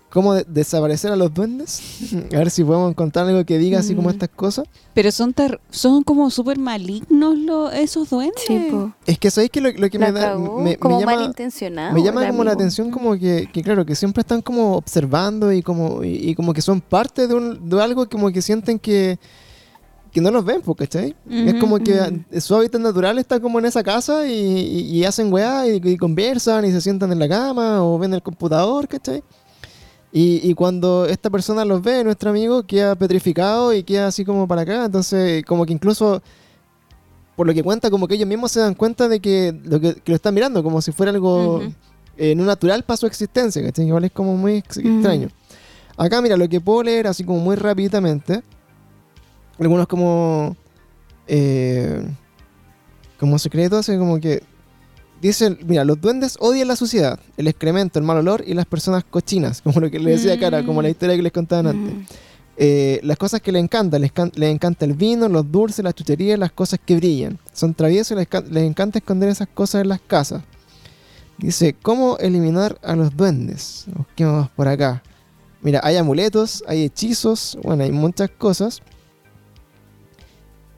Speaker 1: cómo de- desaparecer a los duendes. a ver si podemos encontrar algo que diga así como estas cosas.
Speaker 2: Pero son son como súper malignos lo- esos duendes.
Speaker 3: Sí.
Speaker 1: Es que sabéis que lo, lo que
Speaker 3: La
Speaker 1: me da...
Speaker 3: cagó,
Speaker 1: me- me
Speaker 3: como
Speaker 1: llama-
Speaker 3: malintencionado.
Speaker 1: Me llama como la atención como que, que claro, que siempre están como observando y como, y, y como que son parte de, un, de algo como que sienten que, que no los ven, po, ¿cachai? Es como que su hábitat natural está como en esa casa y, y- y hacen weá y, y conversan y se sientan en la cama o ven el computador, ¿cachai? Y, y cuando esta persona los ve, nuestro amigo, queda petrificado y queda así como para acá. Entonces, como que incluso, por lo que cuenta, como que ellos mismos se dan cuenta de que lo, que, que lo están mirando, como si fuera algo eh, no natural para su existencia, ¿cachai? Igual es como muy ex- extraño. Acá, mira, lo que puedo leer así como muy rápidamente, algunos como... eh, como secretos, así como que... Dicen, mira, los duendes odian la suciedad, el excremento, el mal olor y las personas cochinas, como lo que le decía Cara, como la
Speaker 2: Mm.
Speaker 1: historia que les contaban antes.
Speaker 3: Mm.
Speaker 1: Eh, las cosas que le encantan, les, can- les encanta el vino, los dulces, las chucherías, las cosas que brillan. Son traviesos y les, ca- les encanta esconder esas cosas en las casas. Dice, ¿cómo eliminar a los duendes? Busquemos por acá. Mira, hay amuletos, hay hechizos, bueno, hay muchas cosas.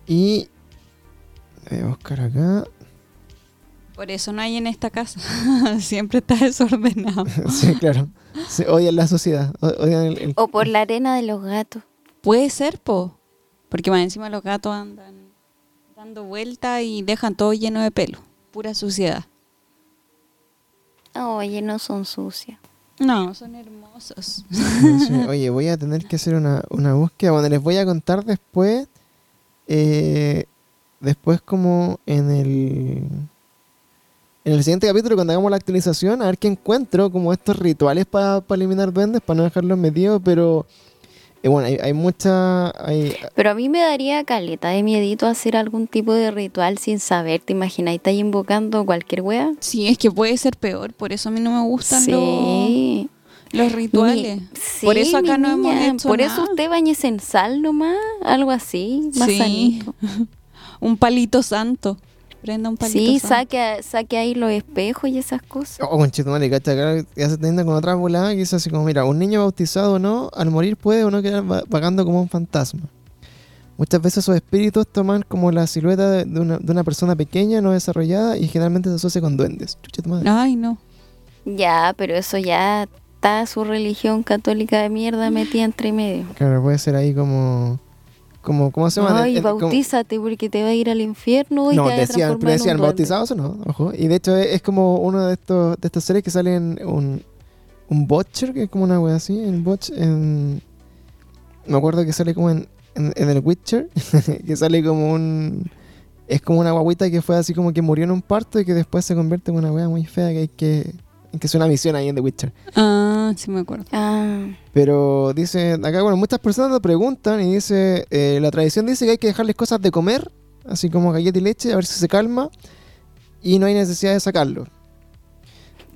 Speaker 1: Y... Voy a buscar acá.
Speaker 2: Por eso no hay en esta casa. Siempre está desordenado.
Speaker 1: sí, claro. Se odian la sociedad. o- Odian el, el-
Speaker 3: O por la arena de los gatos.
Speaker 2: Puede ser, po. Porque más encima los gatos andan dando vuelta y dejan todo lleno de pelo. Pura suciedad.
Speaker 3: Oye, no son sucias.
Speaker 2: No, son hermosos.
Speaker 1: Oye, voy a tener que hacer una, una búsqueda. Bueno, les voy a contar después. Eh, después, como en el. En el siguiente capítulo, cuando hagamos la actualización, a ver qué encuentro, como estos rituales para eliminar duendes, para no dejarlos metidos, pero. eh, bueno, hay, hay mucha. Hay,
Speaker 3: Pero a mí me daría caleta de miedito hacer algún tipo de ritual sin saber. ¿Te imaginas? ¿Estás invocando cualquier wea?
Speaker 2: Sí, es que puede ser peor. Por eso a mí no me gustan
Speaker 3: Sí.
Speaker 2: los rituales.
Speaker 3: Mi-
Speaker 2: por eso acá
Speaker 3: mi
Speaker 2: no hemos
Speaker 3: niña,
Speaker 2: hecho
Speaker 3: Por
Speaker 2: nada.
Speaker 3: eso usted bañese en sal nomás, algo así, más
Speaker 2: Sí.
Speaker 3: sanito.
Speaker 2: Un palito santo. Prenda un palito
Speaker 3: Sí,
Speaker 2: santo.
Speaker 3: saque, saque ahí los espejos y esas cosas.
Speaker 1: Oh, conchetumare, cacha, acá ya se teniendo con otra volada que dice así como, mira, un niño bautizado o no, al morir puede o no quedar va- vagando como un fantasma. Muchas veces esos espíritus toman como la silueta de, de una, de una persona pequeña, no desarrollada, y generalmente se asocia con duendes. Chucha tu madre.
Speaker 2: Ay, no.
Speaker 3: Ya, pero eso ya está su religión católica de mierda metida entre medio.
Speaker 1: Claro, puede ser ahí como... como ¿Cómo se llama? Como-
Speaker 3: bautízate porque te va a ir al infierno y
Speaker 1: No,
Speaker 3: te
Speaker 1: decían, decían bautizados o no, ojo. Y de hecho es, es como uno de estos de estas series que salen un, un Butcher, que es como una wea así, en Butch, en... Me acuerdo que sale como en, en, en el Witcher, que sale como un... Es como una guaguita que fue así como que murió en un parto y que después se convierte en una wea muy fea que hay que... Que es una misión ahí en The Witcher.
Speaker 2: Ah, sí me acuerdo.
Speaker 3: Ah,
Speaker 1: Pero dice, acá, bueno, muchas personas lo preguntan y dice, eh, la tradición dice que hay que dejarles cosas de comer, así como galleta y leche, a ver si se calma, y no hay necesidad de sacarlo.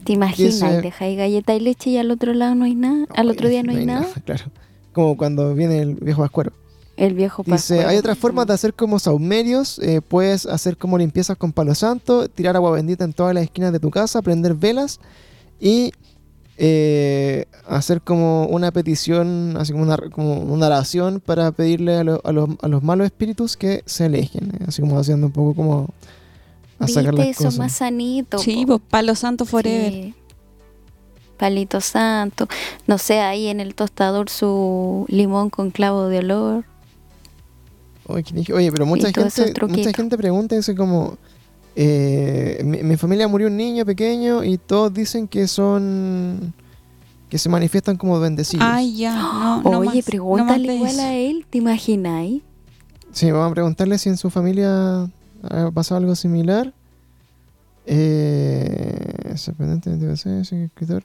Speaker 3: ¿te imaginas?
Speaker 1: se-
Speaker 3: Dejáis galleta y leche y al otro lado no hay nada. Al otro día no hay nada.
Speaker 1: Claro, como cuando viene el viejo Pascuero.
Speaker 3: El viejo
Speaker 1: Dice,
Speaker 3: Pascuero.
Speaker 1: hay otras formas de hacer como saumerios, eh, puedes hacer como limpiezas con palo santo, tirar agua bendita en todas las esquinas de tu casa, prender velas y eh, hacer como una petición, así como una, como una oración para pedirle a, lo- a los, a los malos espíritus que se alejen, eh, así como haciendo un poco como a sacar las
Speaker 3: eso
Speaker 1: cosas.
Speaker 3: más sanito.
Speaker 2: Sí,
Speaker 3: po.
Speaker 2: pues palo santo forever.
Speaker 3: Sí. Palito santo. No sé, ahí en el tostador su limón con clavo de olor.
Speaker 1: Oye, pero mucha gente, mucha gente pregunta dice como eh, mi, mi familia murió un niño pequeño y todos dicen que son que se manifiestan como bendecidos.
Speaker 2: Ay, ya. No, no
Speaker 3: Oye,
Speaker 2: más, no
Speaker 3: pregúntale
Speaker 2: de
Speaker 3: igual
Speaker 2: eso.
Speaker 3: a él, ¿te imagináis?
Speaker 1: Sí, vamos a preguntarle si en su familia ha pasado algo similar. Eh, escritor.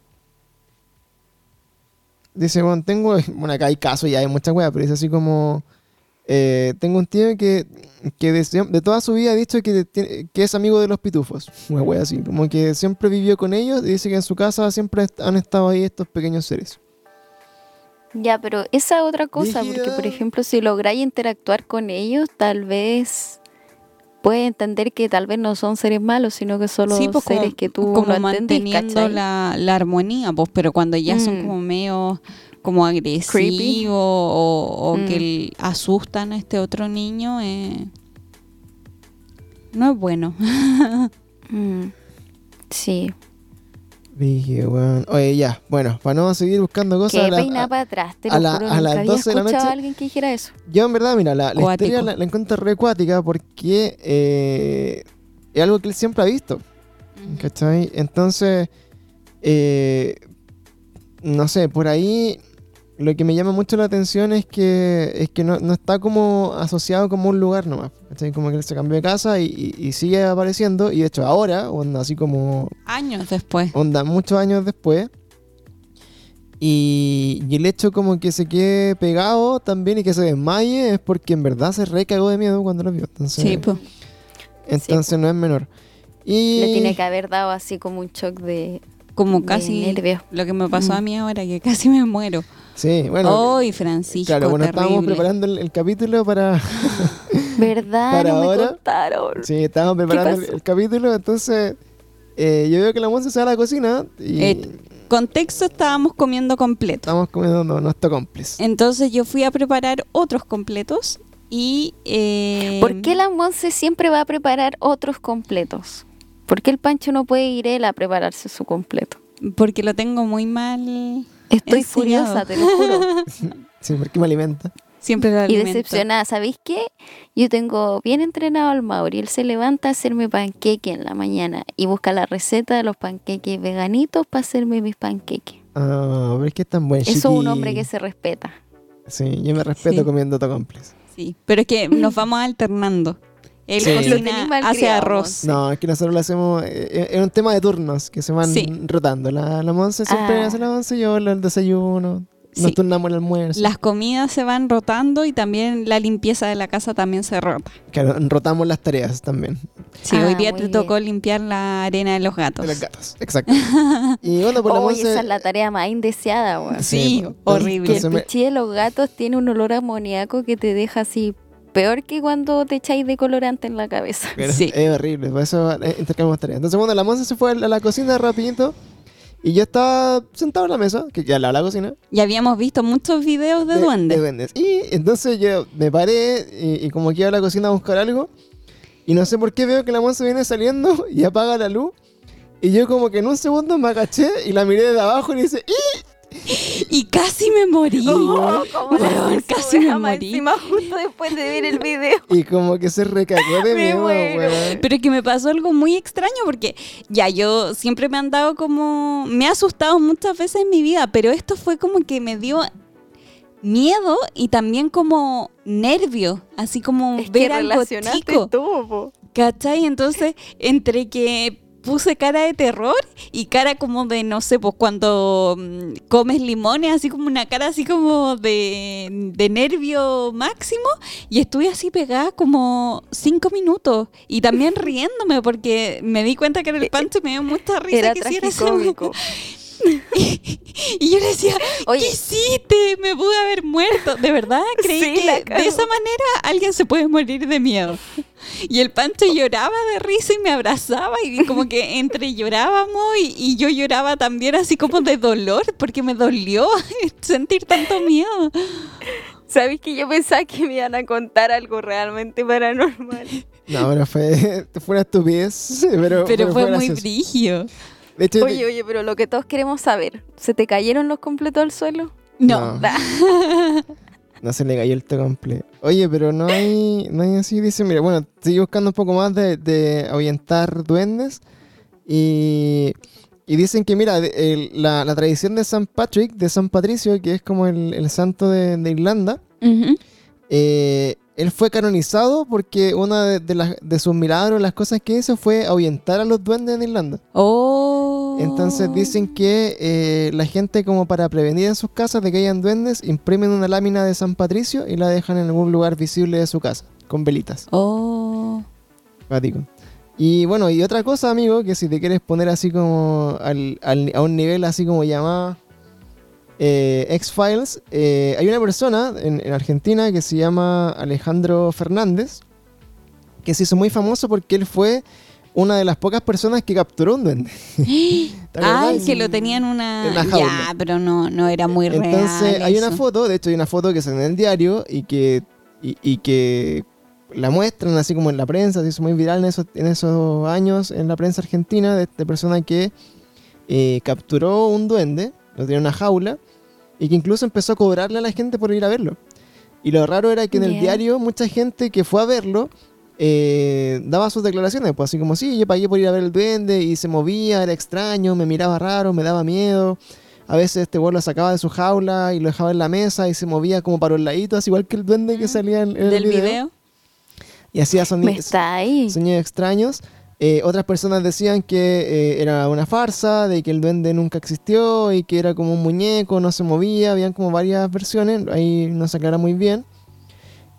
Speaker 1: Dice, bueno, tengo, bueno, acá hay casos y hay muchas weas, pero dice así como, eh, tengo un tío que, que de, toda su vida ha dicho que, que es amigo de los pitufos, una wea así, como que siempre vivió con ellos y dice que en su casa siempre han estado ahí estos pequeños seres.
Speaker 3: Ya, pero esa es otra cosa, porque por ejemplo, si lográis interactuar con ellos, tal vez puedes entender que tal vez no son seres malos, sino que son los
Speaker 2: Sí, pues,
Speaker 3: seres
Speaker 2: como,
Speaker 3: que tú
Speaker 2: como
Speaker 3: no
Speaker 2: manteniendo la, la armonía, pues, pero cuando ya son
Speaker 3: Mm.
Speaker 2: como medio como agresivos o, o
Speaker 3: Mm.
Speaker 2: que asustan a este otro niño, eh, no es bueno.
Speaker 3: Mm, Sí.
Speaker 1: Dije. Oye, ya, bueno, para no seguir buscando cosas.
Speaker 3: Que
Speaker 1: a la-
Speaker 3: peina
Speaker 1: a-
Speaker 3: para atrás, te
Speaker 1: a
Speaker 3: lo
Speaker 1: la-
Speaker 3: juro,
Speaker 1: a las
Speaker 3: nunca había
Speaker 1: 12 de la
Speaker 3: escuchado
Speaker 1: noche-
Speaker 3: a alguien que dijera eso.
Speaker 1: Yo en verdad, mira, la, historia la, la encuentro re cuática porque eh, es algo que él siempre ha visto, ¿cachai? Entonces, eh, no sé, por ahí lo que me llama mucho la atención es que, es que no, no está como asociado como un lugar nomás. ¿cachai? Como que él se cambió de casa y, y- y sigue apareciendo. Y de hecho ahora, onda así como
Speaker 2: Años después.
Speaker 1: onda muchos años después. Y, y el hecho como que se quede pegado también y que se desmaye es porque en verdad se recagó de miedo cuando lo vio. Entonces,
Speaker 2: Sí, pues.
Speaker 1: entonces no es menor. Y
Speaker 3: Le tiene que haber dado así como un shock de,
Speaker 2: Como casi
Speaker 3: nervios.
Speaker 2: lo que me pasó a mí ahora, que casi me muero.
Speaker 1: Sí, bueno.
Speaker 2: Ay, Francisco,
Speaker 1: claro, bueno, estábamos
Speaker 2: terrible.
Speaker 1: preparando el, el capítulo para...
Speaker 3: ¿Verdad?
Speaker 1: Para
Speaker 3: no me
Speaker 1: ahora,
Speaker 3: contaron.
Speaker 1: sí, estábamos preparando el, capítulo, entonces eh, yo veo que la monza se va a la cocina y
Speaker 2: Eh, Contexto, estábamos comiendo completo.
Speaker 1: estamos comiendo no- nuestro cómplice.
Speaker 2: Entonces yo fui a preparar otros completos y... eh,
Speaker 3: ¿Por qué la Monse siempre va a preparar otros completos? ¿Por qué el Pancho no puede ir él a prepararse su completo?
Speaker 2: Porque lo tengo muy mal...
Speaker 3: Estoy
Speaker 2: enseñado.
Speaker 3: furiosa, te lo juro.
Speaker 1: Sí, porque me alimenta.
Speaker 2: Siempre lo
Speaker 3: y
Speaker 2: alimento.
Speaker 3: decepcionada. ¿Sabéis qué? Yo tengo bien entrenado al Mauri. Él se levanta a hacerme panqueque en la mañana y busca la receta de los panqueques veganitos para hacerme mis panqueques.
Speaker 1: Ah, pero es que es tan buen
Speaker 3: Eso es un hombre que se respeta.
Speaker 1: Sí, yo me respeto
Speaker 2: Sí.
Speaker 1: comiendo tu cómplice.
Speaker 2: Sí, pero es que nos vamos alternando. Él
Speaker 1: Sí.
Speaker 2: Cocina, hace arroz.
Speaker 3: Monse.
Speaker 1: No, es que nosotros lo hacemos. eh, Es un tema de turnos que se van
Speaker 2: Sí.
Speaker 1: rotando. La, la Monse siempre
Speaker 3: Ah.
Speaker 1: hace la once, yo el desayuno. Nos
Speaker 2: Sí.
Speaker 1: turnamos el almuerzo.
Speaker 2: Las comidas se van rotando y también la limpieza de la casa también se rota.
Speaker 1: Claro, rotamos las tareas también.
Speaker 2: Sí,
Speaker 3: Ah,
Speaker 2: hoy día
Speaker 3: muy
Speaker 2: te tocó limpiar la arena de los gatos.
Speaker 1: De los gatos. Exacto. y bueno, por la Monse.
Speaker 3: esa es la tarea más indeseada, weón.
Speaker 2: Sí, horrible.
Speaker 3: Que el
Speaker 1: me-
Speaker 3: pichí de los gatos tiene un olor amoníaco que te deja así peor que cuando te echáis de colorante en la cabeza.
Speaker 1: Pero
Speaker 2: Sí.
Speaker 1: Es horrible, por eso eh, intercambiamos tareas. Entonces, bueno, la Monse se fue a la, a la cocina rapidito y yo estaba sentado en la mesa, que ya la, la cocina.
Speaker 2: Y habíamos visto muchos videos de, duendes.
Speaker 1: duendes. Y entonces yo me paré y, y como que iba a la cocina a buscar algo y no sé por qué veo que la Monse viene saliendo y apaga la luz. Y yo como que en un segundo me agaché y la miré de abajo y le dice, ¡Ih!
Speaker 2: Y casi me morí.
Speaker 3: Oh, ¿cómo la
Speaker 2: Weón,
Speaker 3: haces,
Speaker 2: casi me morí.
Speaker 3: Encima justo después de ver el video.
Speaker 1: Y como que se recagó de miedo, weón.
Speaker 2: Pero es que me pasó algo muy extraño porque ya yo siempre me han dado como... Me ha asustado muchas veces en mi vida, pero esto fue como que me dio miedo y también como nervio, así como
Speaker 3: Es que
Speaker 2: ver algo
Speaker 3: relacionaste
Speaker 2: chico.
Speaker 3: tú.
Speaker 2: ¿Cachai? Entonces, entre que puse cara de terror y cara como de, no sé, pues cuando mm, comes limones, así como una cara así como de, de nervio máximo, y estuve así pegada como cinco minutos y también riéndome porque me di cuenta que en el pancho y me dio mucha risa
Speaker 3: Era
Speaker 2: que hiciera eso.
Speaker 3: tragicómico.
Speaker 2: Y yo le decía,
Speaker 3: Oye.
Speaker 2: ¿qué hiciste? Me pude haber muerto. De verdad, creí
Speaker 3: Sí,
Speaker 2: que de esa manera alguien se puede morir de miedo. Y el Pancho lloraba de risa y me abrazaba y como que entre llorábamos y, y yo lloraba también así como de dolor porque me dolió sentir tanto miedo.
Speaker 3: ¿Sabes que yo pensaba que me iban a contar algo realmente paranormal?
Speaker 1: No, pero fue, fue una estupidez, pero,
Speaker 2: Pero fue muy brigio.
Speaker 1: De hecho,
Speaker 3: Oye, oye, pero lo que todos queremos saber, ¿se te cayeron los completos al suelo?
Speaker 2: No.
Speaker 1: No. No se le cayó el completo. Oye, pero no hay, no hay así, dice, mira, bueno, sigue buscando un poco más de, de ahuyentar duendes. Y, y dicen que, mira, el- la, la tradición de San Patrick, de San Patricio, que es como el, el santo de, de Irlanda, eh, él fue canonizado porque una de, de las- de sus milagros, las cosas que hizo fue ahuyentar a los duendes en Irlanda.
Speaker 2: Oh.
Speaker 1: Entonces dicen que eh, la gente como para prevenir en sus casas de que hayan duendes, imprimen una lámina de San Patricio y la dejan en algún lugar visible de su casa, con velitas.
Speaker 2: Oh.
Speaker 1: Cuático. Y bueno, y otra cosa, amigo, que si te quieres poner así como al- al- a un nivel así como llamada eh, X-Files, eh, hay una persona en, en Argentina que se llama Alejandro Fernández, que se hizo muy famoso porque él fue una de las pocas personas que capturó un duende. ¿Te
Speaker 2: Ay,
Speaker 1: acordás?
Speaker 2: que lo tenían una...
Speaker 1: En una jaula.
Speaker 2: ya, pero no, no era muy real.
Speaker 1: Entonces hay una foto, de hecho hay una foto que sale en el diario y que, y, y que la muestran así como en la prensa, se hizo muy viral en esos, en esos años en la prensa argentina de esta persona que eh, capturó un duende, lo tenía en una jaula y que incluso empezó a cobrarle a la gente por ir a verlo. Y lo raro era que en el diario mucha gente que fue a verlo eh, daba sus declaraciones, pues así como, sí, yo pagué por ir a ver el duende y se movía, era extraño, me miraba raro, me daba miedo, a veces este weón lo sacaba de su jaula y lo dejaba en la mesa y se movía como para los laditos, igual que el duende que salía en, en el
Speaker 2: Del video.
Speaker 1: Y hacía sonidos extraños. Eh, otras personas decían que eh, era una farsa, de que el duende nunca existió y que era como un muñeco, no se movía. Habían como varias versiones, ahí no se aclara muy bien.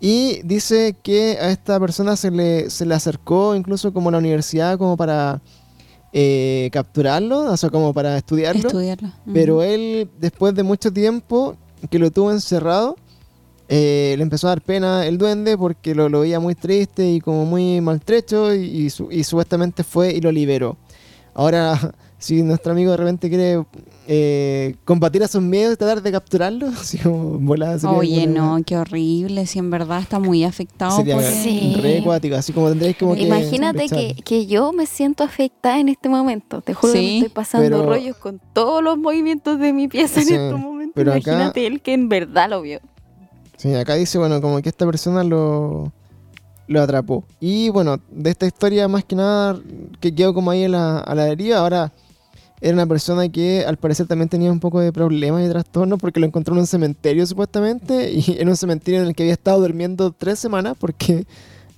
Speaker 1: Y dice que a esta persona se le, se le acercó incluso como a la universidad como para eh, capturarlo, o sea, como para estudiarlo.
Speaker 2: Estudiarlo.
Speaker 1: Pero él, después de mucho tiempo que lo tuvo encerrado, eh, le empezó a dar pena el duende porque lo, lo veía muy triste y como muy maltrecho y, y su- y supuestamente fue y lo liberó. Ahora, si nuestro amigo de repente quiere eh, combatir a sus miedos y tratar de capturarlo, así como volada
Speaker 2: Oye,
Speaker 1: alguna-
Speaker 2: no, qué horrible. Si en verdad está muy afectado.
Speaker 1: Sería
Speaker 2: por
Speaker 3: Sí.
Speaker 1: re acuático, así como tendréis como que
Speaker 3: Imagínate que, que yo me siento afectada en este momento. Te juro que me estoy pasando
Speaker 1: pero-
Speaker 3: rollos con todos los movimientos de mi pieza
Speaker 1: Sí,
Speaker 3: en estos momentos.
Speaker 1: pero acá-
Speaker 3: Imagínate él que en verdad lo vio.
Speaker 1: Sí, acá dice, bueno, como que esta persona lo, lo atrapó. Y bueno, de esta historia más que nada que quedó como ahí a la, a la deriva, ahora era una persona que al parecer también tenía un poco de problemas y trastornos porque lo encontró en un cementerio supuestamente y en un cementerio en el que había estado durmiendo tres semanas porque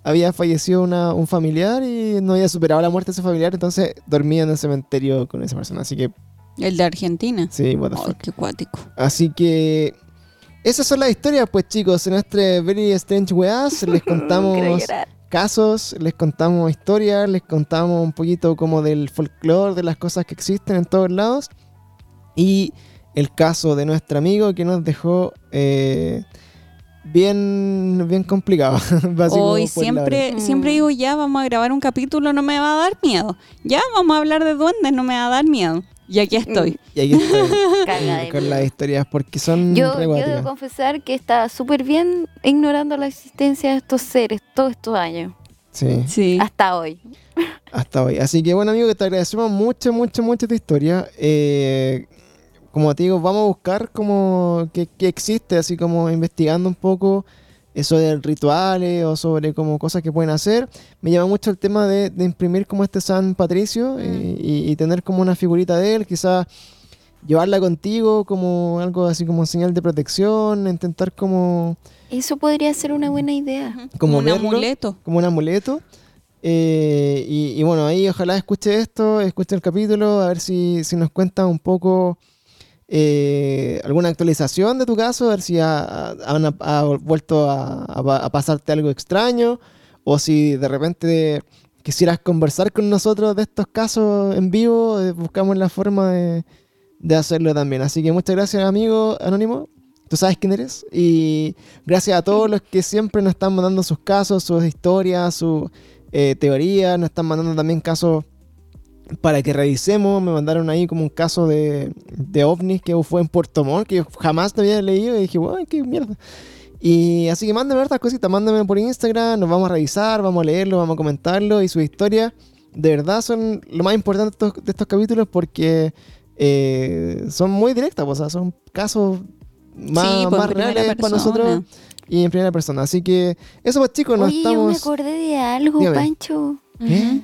Speaker 1: había fallecido una- un familiar y no había superado la muerte de ese familiar, entonces dormía en el cementerio con esa persona. Así que,
Speaker 2: El de Argentina.
Speaker 1: sí, what the
Speaker 2: Ay,
Speaker 1: fuck.
Speaker 2: qué cuático.
Speaker 1: Así que esas son las historias, pues chicos. En este Very Strange Weas les contamos. Casos, les contamos historias, les contamos un poquito como del folclore, de las cosas que existen en todos lados. Y el caso de nuestro amigo que nos dejó eh, bien, bien complicado.
Speaker 2: Hoy siempre, siempre digo, ya vamos a grabar un capítulo, no me va a dar miedo. Ya vamos a hablar de duendes, no me va a dar miedo. Y aquí estoy.
Speaker 1: Y aquí estoy con las historias porque son
Speaker 3: Yo, yo debo confesar que estaba súper bien ignorando la existencia de estos seres todos estos años.
Speaker 1: Sí.
Speaker 2: Sí.
Speaker 3: Hasta hoy.
Speaker 1: hasta hoy. Así que bueno, amigo, te agradecemos mucho, mucho, mucho tu historia. Eh, como te digo, vamos a buscar como qué, qué existe, así como investigando un poco eso de rituales o sobre como cosas que pueden hacer. Me llama mucho el tema de, de imprimir como este San Patricio eh, y, y tener como una figurita de él, quizás llevarla contigo como algo así como señal de protección, intentar como,
Speaker 3: Eso podría ser una buena idea.
Speaker 1: como
Speaker 2: un
Speaker 1: verlo
Speaker 2: amuleto.
Speaker 1: como un amuleto. Eh, y, y bueno, ahí ojalá escuche esto, escuche el capítulo, a ver si, si nos cuenta un poco eh, alguna actualización de tu caso, a ver si ha, vuelto a, pasarte algo extraño, o si de repente quisieras conversar con nosotros de estos casos en vivo, eh, buscamos la forma de, de hacerlo también. Así que muchas gracias, amigo Anónimo. Tú sabes quién eres. Y gracias a todos los que siempre nos están mandando sus casos, sus historias, sus eh, teorías. Nos están mandando también casos para que revisemos. Me mandaron ahí como un caso de, de ovnis que fue en Puerto Montt, que yo jamás te había leído. Y dije, ¡ay, qué mierda! Y así que mándame estas cositas, mándame por Instagram, nos vamos a revisar, vamos a leerlo, vamos a comentarlo. Y sus historias, de verdad, son lo más importante de estos, de estos capítulos porque eh, son muy directas, o sea, son casos más,
Speaker 2: Sí,
Speaker 1: más reales para nosotros y en primera persona. Así que eso pues chicos, nos
Speaker 3: Oye, yo me
Speaker 1: estamos...
Speaker 3: acordé de algo,
Speaker 1: Dígame.
Speaker 3: Pancho.
Speaker 1: ¿Qué?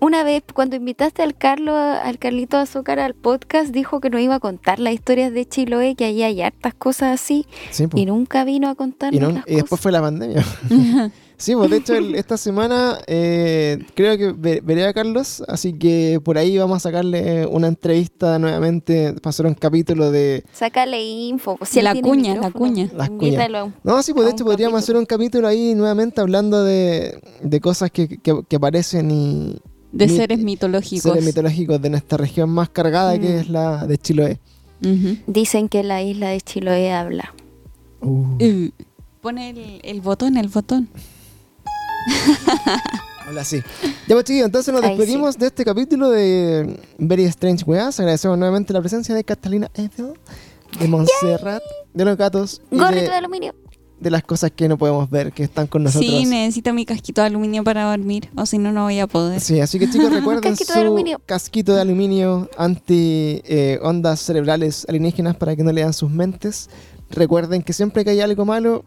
Speaker 3: Una vez, cuando invitaste al Carlos, al Carlito Azúcar al podcast, dijo que nos iba a contar las historias de Chiloé, que ahí hay hartas cosas así,
Speaker 1: Sí, pues.
Speaker 3: y nunca vino a contarnos
Speaker 1: Y, no- y después fue la pandemia. sí, pues de hecho el- esta semana eh, creo que ve- veré a Carlos, así que por ahí vamos a sacarle una entrevista nuevamente para hacer un capítulo de...
Speaker 3: Sácale info. pues, si
Speaker 2: La cuña, la cuña.
Speaker 1: Las
Speaker 3: invítalo a un-
Speaker 1: No, sí, pues de hecho podríamos
Speaker 3: capítulo.
Speaker 1: hacer un capítulo ahí nuevamente hablando de, de cosas que, que, que aparecen y...
Speaker 2: De
Speaker 1: mit-
Speaker 2: seres mitológicos.
Speaker 1: Seres mitológicos de nuestra región más cargada que
Speaker 3: Mm.
Speaker 1: es la de Chiloé.
Speaker 3: Dicen que la isla de Chiloé habla.
Speaker 2: Uh, Pone el, el botón, el botón.
Speaker 1: Habla así. Ya pues chiquillos, entonces nos
Speaker 3: Ahí
Speaker 1: despedimos de este capítulo de Very Strange Weas. Agradecemos nuevamente la presencia de Catalina Eiffel, de Montserrat, de los gatos y
Speaker 3: Gorrito de
Speaker 1: de,
Speaker 3: aluminio.
Speaker 1: de las cosas que no podemos ver, que están con nosotros.
Speaker 2: Sí, necesito mi casquito de aluminio para dormir, o si no, no voy a poder.
Speaker 1: Sí, así que chicos recuerden
Speaker 3: Casquito
Speaker 1: su
Speaker 3: de
Speaker 1: casquito de aluminio anti eh, ondas cerebrales alienígenas para que no lean sus mentes. Recuerden que siempre que hay algo malo,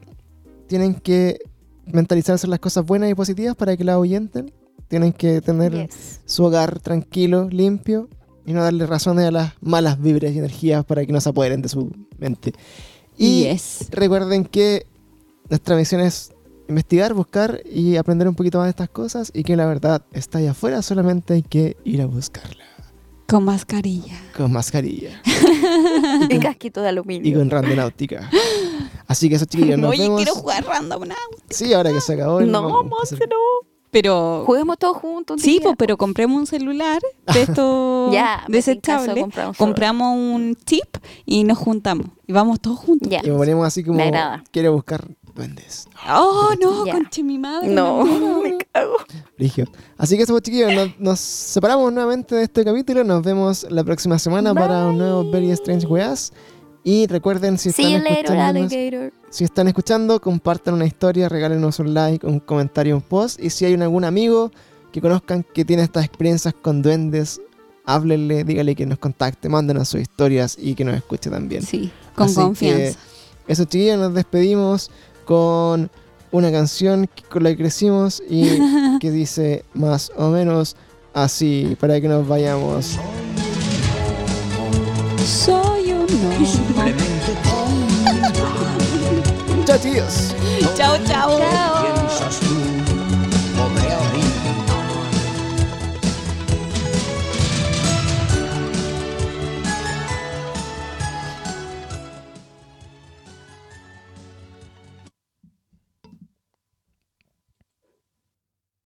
Speaker 1: tienen que mentalizarse en las cosas buenas y positivas para que la ahuyenten. Tienen que tener
Speaker 3: Yes.
Speaker 1: su hogar tranquilo, limpio y no darle razones a las malas vibras y energías para que no se apoderen de su mente. Y
Speaker 2: Yes.
Speaker 1: recuerden que nuestra misión es investigar, buscar y aprender un poquito más de estas cosas y que la verdad está allá afuera, solamente hay que ir a buscarla
Speaker 2: Con mascarilla.
Speaker 1: con mascarilla
Speaker 3: Y casquito de
Speaker 1: y
Speaker 3: aluminio.
Speaker 1: con randonáutica. Así que eso chiquillos, nos
Speaker 2: Oye,
Speaker 1: vemos.
Speaker 2: quiero jugar random now.
Speaker 1: Sí, ahora que se acabó. el-
Speaker 3: No, Monse, no.
Speaker 2: Pero.
Speaker 3: Juguemos todos juntos. un
Speaker 2: Sí,
Speaker 3: día.
Speaker 2: pues, pero compremos un celular de estos
Speaker 3: Ya, comprar un celular.
Speaker 2: Compramos un chip y nos juntamos. Y vamos todos juntos.
Speaker 3: Ya.
Speaker 1: Y me ponemos así como quiere buscar duendes.
Speaker 2: Oh, no,
Speaker 3: Ya.
Speaker 2: conche mi madre.
Speaker 3: No,
Speaker 2: me
Speaker 3: cago.
Speaker 1: Así que eso, pues, chiquillos, nos, nos separamos nuevamente de este capítulo. Nos vemos la próxima semana para un nuevo Very Strange Weas. Y recuerden, si están,
Speaker 3: alligator.
Speaker 1: si están escuchando, compartan una historia, regálenos un like, un comentario, un post. Y si hay algún amigo que conozcan que tiene estas experiencias con duendes, háblenle, dígale que nos contacte, mándenos sus historias y que nos escuche también.
Speaker 2: Sí, con
Speaker 1: Así
Speaker 2: confianza.
Speaker 1: que eso, chiquillos, nos despedimos con una canción con la que crecimos y que dice más o menos así, para que nos vayamos.
Speaker 2: Soy
Speaker 1: ¡Chao, chicos!
Speaker 2: Chao, chao.
Speaker 3: Chao.